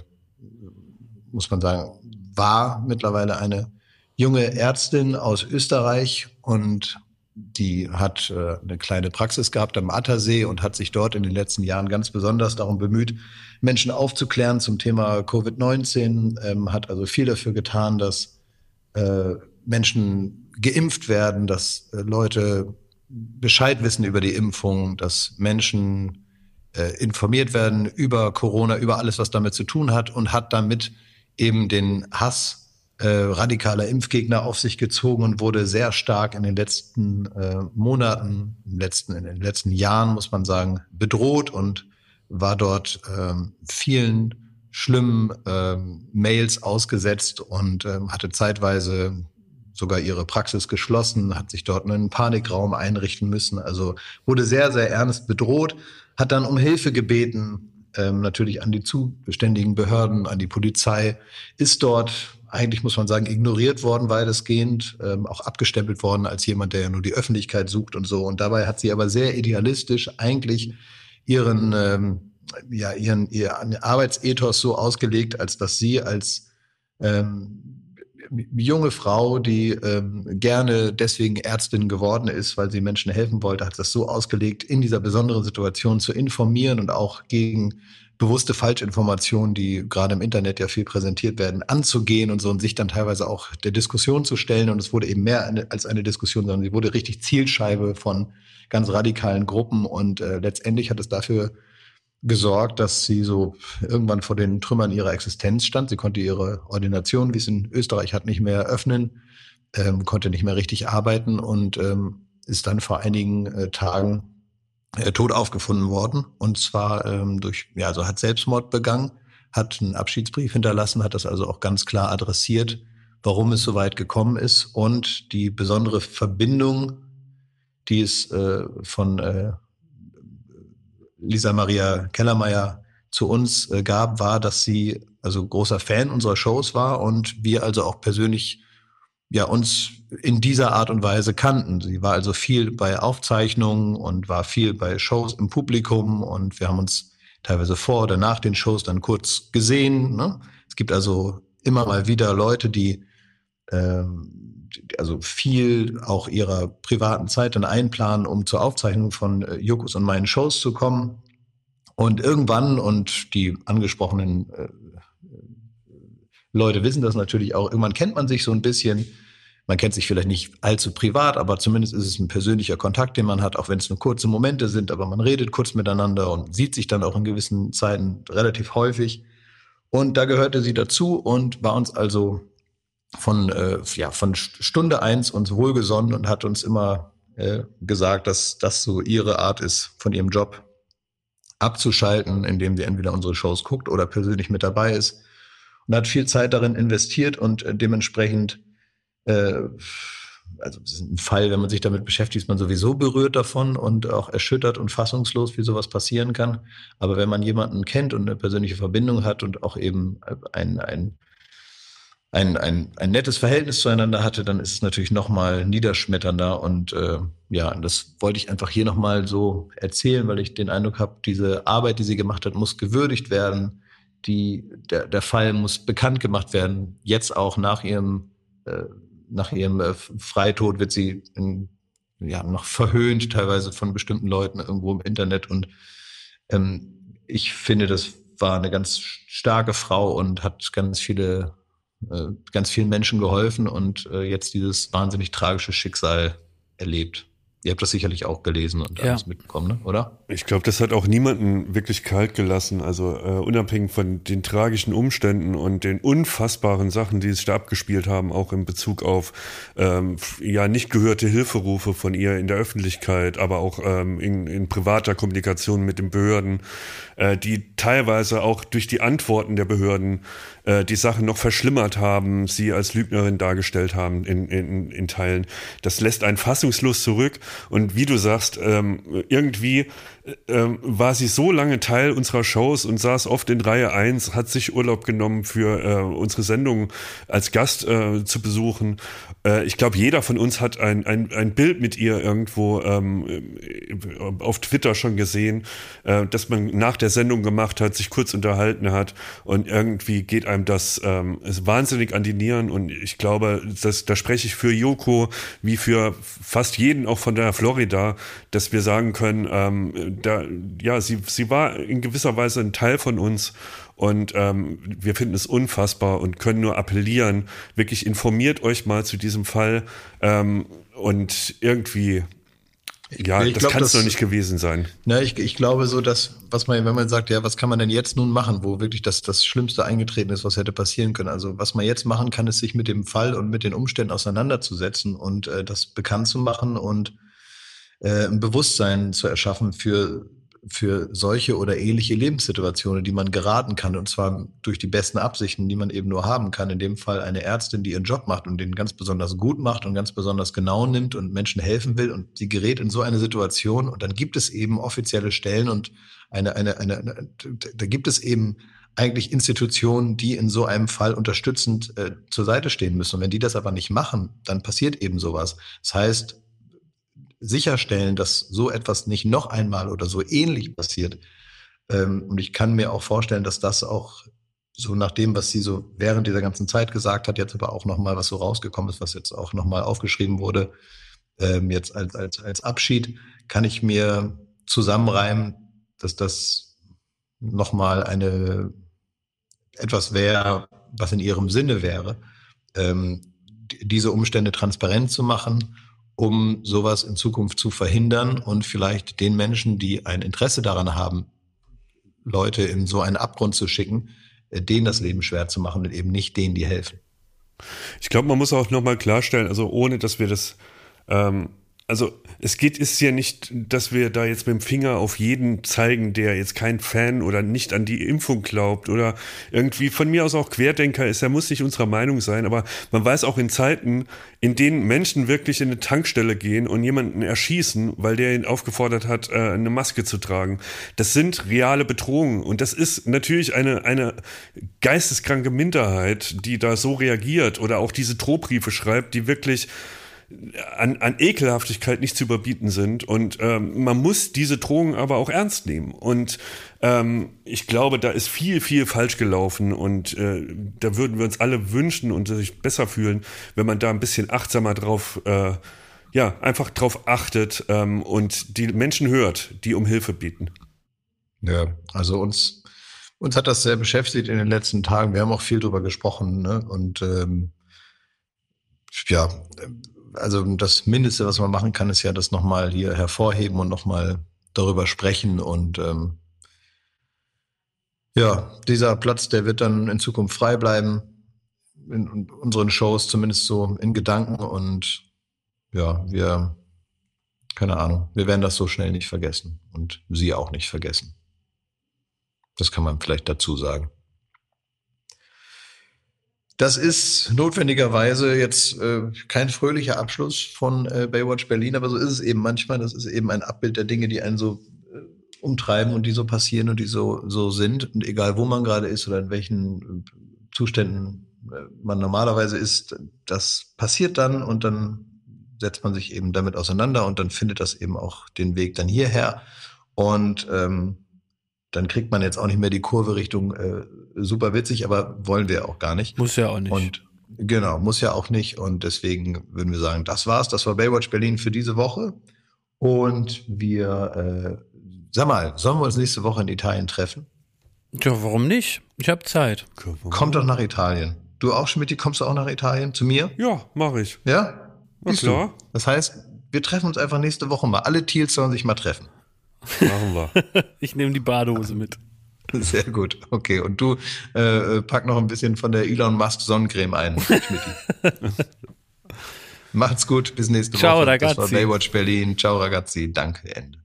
muss man sagen, war mittlerweile eine junge Ärztin aus Österreich und die hat äh, eine kleine Praxis gehabt am Attersee und hat sich dort in den letzten Jahren ganz besonders darum bemüht, Menschen aufzuklären zum Thema Covid-19, ähm, hat also viel dafür getan, dass äh, Menschen geimpft werden, dass äh, Leute Bescheid wissen über die Impfung, dass Menschen äh, informiert werden über Corona, über alles, was damit zu tun hat und hat damit eben den Hass äh, radikaler Impfgegner auf sich gezogen und wurde sehr stark in den letzten äh, Monaten, im letzten, in den letzten Jahren, muss man sagen, bedroht und war dort ähm, vielen schlimmen ähm, Mails ausgesetzt und ähm, hatte zeitweise sogar ihre Praxis geschlossen, hat sich dort einen Panikraum einrichten müssen, also wurde sehr, sehr ernst bedroht, hat dann um Hilfe gebeten, ähm, natürlich an die zuständigen Behörden, an die Polizei, ist dort eigentlich, muss man sagen, ignoriert worden weitestgehend, ähm, auch abgestempelt worden als jemand, der ja nur die Öffentlichkeit sucht und so. Und dabei hat sie aber sehr idealistisch eigentlich ihren, ähm, ja, ihren, ihren Arbeitsethos so ausgelegt, als dass sie als ähm, junge Frau, die ähm, gerne deswegen Ärztin geworden ist, weil sie Menschen helfen wollte, hat das so ausgelegt, in dieser besonderen Situation zu informieren und auch gegen bewusste Falschinformationen, die gerade im Internet ja viel präsentiert werden, anzugehen und so und sich dann teilweise auch der Diskussion zu stellen. Und es wurde eben mehr eine, als eine Diskussion, sondern sie wurde richtig Zielscheibe von ganz radikalen Gruppen. Und äh, letztendlich hat es dafür gesorgt, dass sie so irgendwann vor den Trümmern ihrer Existenz stand. Sie konnte ihre Ordination, wie es in Österreich hat, nicht mehr öffnen, ähm, konnte nicht mehr richtig arbeiten und ähm, ist dann vor einigen äh, Tagen äh, tot aufgefunden worden. Und zwar ähm, durch, ja, also hat Selbstmord begangen, hat einen Abschiedsbrief hinterlassen, hat das also auch ganz klar adressiert, warum es so weit gekommen ist und die besondere Verbindung, die es äh, von äh, Lisa Maria Kellermeier zu uns äh, gab, war, dass sie also großer Fan unserer Shows war und wir also auch persönlich ja uns in dieser Art und Weise kannten. Sie war also viel bei Aufzeichnungen und war viel bei Shows im Publikum und wir haben uns teilweise vor oder nach den Shows dann kurz gesehen. Ne? Es gibt also immer mal wieder Leute, die ähm, also viel auch ihrer privaten Zeit dann einplanen, um zur Aufzeichnung von äh, Jokus und meinen Shows zu kommen. Und irgendwann, und die angesprochenen äh, Leute wissen das natürlich auch, irgendwann kennt man sich so ein bisschen. Man kennt sich vielleicht nicht allzu privat, aber zumindest ist es ein persönlicher Kontakt, den man hat, auch wenn es nur kurze Momente sind, aber man redet kurz miteinander und sieht sich dann auch in gewissen Zeiten relativ häufig. Und da gehörte sie dazu und war uns also von, äh, ja, von Stunde eins uns wohlgesonnen und hat uns immer äh, gesagt, dass das so ihre Art ist, von ihrem Job abzuschalten, indem sie entweder unsere Shows guckt oder persönlich mit dabei ist. Und hat viel Zeit darin investiert und äh, dementsprechend, äh, also das ist ein Fall, wenn man sich damit beschäftigt, ist man sowieso berührt davon und auch erschüttert und fassungslos, wie sowas passieren kann. Aber wenn man jemanden kennt und eine persönliche Verbindung hat und auch eben ein, ein ein, ein, ein nettes Verhältnis zueinander hatte, dann ist es natürlich nochmal niederschmetternder. Und äh, ja, das wollte ich einfach hier nochmal so erzählen, weil ich den Eindruck habe, diese Arbeit, die sie gemacht hat, muss gewürdigt werden. Die, der, der Fall muss bekannt gemacht werden. Jetzt auch nach ihrem, äh, nach ihrem äh, Freitod wird sie in, ja, noch verhöhnt, teilweise von bestimmten Leuten irgendwo im Internet. Und ähm, ich finde, das war eine ganz starke Frau und hat ganz viele äh, ganz vielen Menschen geholfen und äh, jetzt dieses wahnsinnig tragische Schicksal erlebt. Ihr habt das sicherlich auch gelesen und ja. alles mitbekommen, ne? oder? Ich glaube, das hat auch niemanden wirklich kalt gelassen. Also äh, unabhängig von den tragischen Umständen und den unfassbaren Sachen, die sich da abgespielt haben, auch in Bezug auf ähm, ja nicht gehörte Hilferufe von ihr in der Öffentlichkeit, aber auch ähm, in, in privater Kommunikation mit den Behörden, äh, die teilweise auch durch die Antworten der Behörden äh, die Sachen noch verschlimmert haben, sie als Lügnerin dargestellt haben in, in, in Teilen. Das lässt einen fassungslos zurück. Und wie du sagst, ähm, irgendwie ähm, war sie so lange Teil unserer Shows und saß oft in Reihe 1, hat sich Urlaub genommen für äh, unsere Sendung als Gast äh, zu besuchen. Äh, ich glaube, jeder von uns hat ein, ein, ein Bild mit ihr irgendwo ähm, äh, auf Twitter schon gesehen, äh, dass man nach der Sendung gemacht hat, sich kurz unterhalten hat und irgendwie geht einem das ähm, wahnsinnig an die Nieren und ich glaube, das, da spreche ich für Joko wie für fast jeden auch von der Florida, dass wir sagen können, ähm, da, ja, sie, sie war in gewisser Weise ein Teil von uns und ähm, wir finden es unfassbar und können nur appellieren, wirklich informiert euch mal zu diesem Fall ähm, und irgendwie ja, ich das kann es doch nicht gewesen sein. Na, ich, ich glaube so, dass, was man, wenn man sagt, ja, was kann man denn jetzt nun machen, wo wirklich das, das Schlimmste eingetreten ist, was hätte passieren können. Also was man jetzt machen kann, ist sich mit dem Fall und mit den Umständen auseinanderzusetzen und äh, das bekannt zu machen und äh, ein Bewusstsein zu erschaffen für, für solche oder ähnliche Lebenssituationen, die man geraten kann. Und zwar durch die besten Absichten, die man eben nur haben kann. In dem Fall eine Ärztin, die ihren Job macht und den ganz besonders gut macht und ganz besonders genau nimmt und Menschen helfen will. Und sie gerät in so eine Situation. Und dann gibt es eben offizielle Stellen und eine, eine, eine, eine da gibt es eben eigentlich Institutionen, die in so einem Fall unterstützend äh, zur Seite stehen müssen. Und wenn die das aber nicht machen, dann passiert eben sowas. Das heißt, sicherstellen, dass so etwas nicht noch einmal oder so ähnlich passiert. Ähm, und ich kann mir auch vorstellen, dass das auch so nach dem, was sie so während dieser ganzen Zeit gesagt hat, jetzt aber auch nochmal, was so rausgekommen ist, was jetzt auch nochmal aufgeschrieben wurde, ähm, jetzt als, als, als Abschied, kann ich mir zusammenreimen, dass das nochmal eine etwas wäre, was in ihrem Sinne wäre, ähm, diese Umstände transparent zu machen, um sowas in Zukunft zu verhindern und vielleicht den Menschen, die ein Interesse daran haben, Leute in so einen Abgrund zu schicken, äh, denen das Leben schwer zu machen und eben nicht denen, die helfen. Ich glaube, man muss auch nochmal klarstellen, also ohne dass wir das ähm, also es geht ist ja nicht, dass wir da jetzt mit dem Finger auf jeden zeigen, der jetzt kein Fan oder nicht an die Impfung glaubt oder irgendwie von mir aus auch Querdenker ist, er muss nicht unserer Meinung sein, aber man weiß auch in Zeiten, in denen Menschen wirklich in eine Tankstelle gehen und jemanden erschießen, weil der ihn aufgefordert hat, äh, eine Maske zu tragen. Das sind reale Bedrohungen und das ist natürlich eine, eine geisteskranke Minderheit, die da so reagiert oder auch diese Drohbriefe schreibt, die wirklich an, an Ekelhaftigkeit nicht zu überbieten sind. Und ähm, man muss diese Drohungen aber auch ernst nehmen. Und ähm, ich glaube, da ist viel, viel falsch gelaufen. Und äh, da würden wir uns alle wünschen und sich besser fühlen, wenn man da ein bisschen achtsamer drauf, äh, ja, einfach drauf achtet ähm, und die Menschen hört, die um Hilfe bieten. Ja, also uns, uns hat das sehr beschäftigt in den letzten Tagen. Wir haben auch viel drüber gesprochen. Ne? Und ähm, ja, also das Mindeste, was man machen kann, ist ja das nochmal hier hervorheben und nochmal darüber sprechen. Und ähm, ja, dieser Platz, der wird dann in Zukunft frei bleiben, in unseren Shows zumindest so in Gedanken. Und ja, wir, keine Ahnung, wir werden das so schnell nicht vergessen und Sie auch nicht vergessen. Das kann man vielleicht dazu sagen. Das ist notwendigerweise jetzt äh, kein fröhlicher Abschluss von äh, Baywatch Berlin, aber so ist es eben manchmal. Das ist eben ein Abbild der Dinge, die einen so äh, umtreiben und die so passieren und die so, so sind. Und egal, wo man gerade ist oder in welchen äh, Zuständen äh, man normalerweise ist, das passiert dann und dann setzt man sich eben damit auseinander und dann findet das eben auch den Weg dann hierher. Und ähm, dann kriegt man jetzt auch nicht mehr die Kurve Richtung äh, super witzig, aber wollen wir auch gar nicht. Muss ja auch nicht. Und genau, muss ja auch nicht. Und deswegen würden wir sagen, das war's. Das war Baywatch Berlin für diese Woche. Und wir, äh, sag mal, sollen wir uns nächste Woche in Italien treffen? Ja, warum nicht? Ich habe Zeit. Kommt doch nach Italien. Du auch, Schmidt, kommst du auch nach Italien zu mir? Ja, mache ich. Ja? Na klar. Du? Das heißt, wir treffen uns einfach nächste Woche mal. Alle Teals sollen sich mal treffen. Machen wir. ich nehme die Badehose mit. Sehr gut. Okay. Und du äh, pack noch ein bisschen von der Elon Musk Sonnencreme ein, Macht's gut. Bis nächste Ciao, Woche. Ragazzi. Das war Baywatch Berlin. Ciao, Ragazzi. Danke. Ende.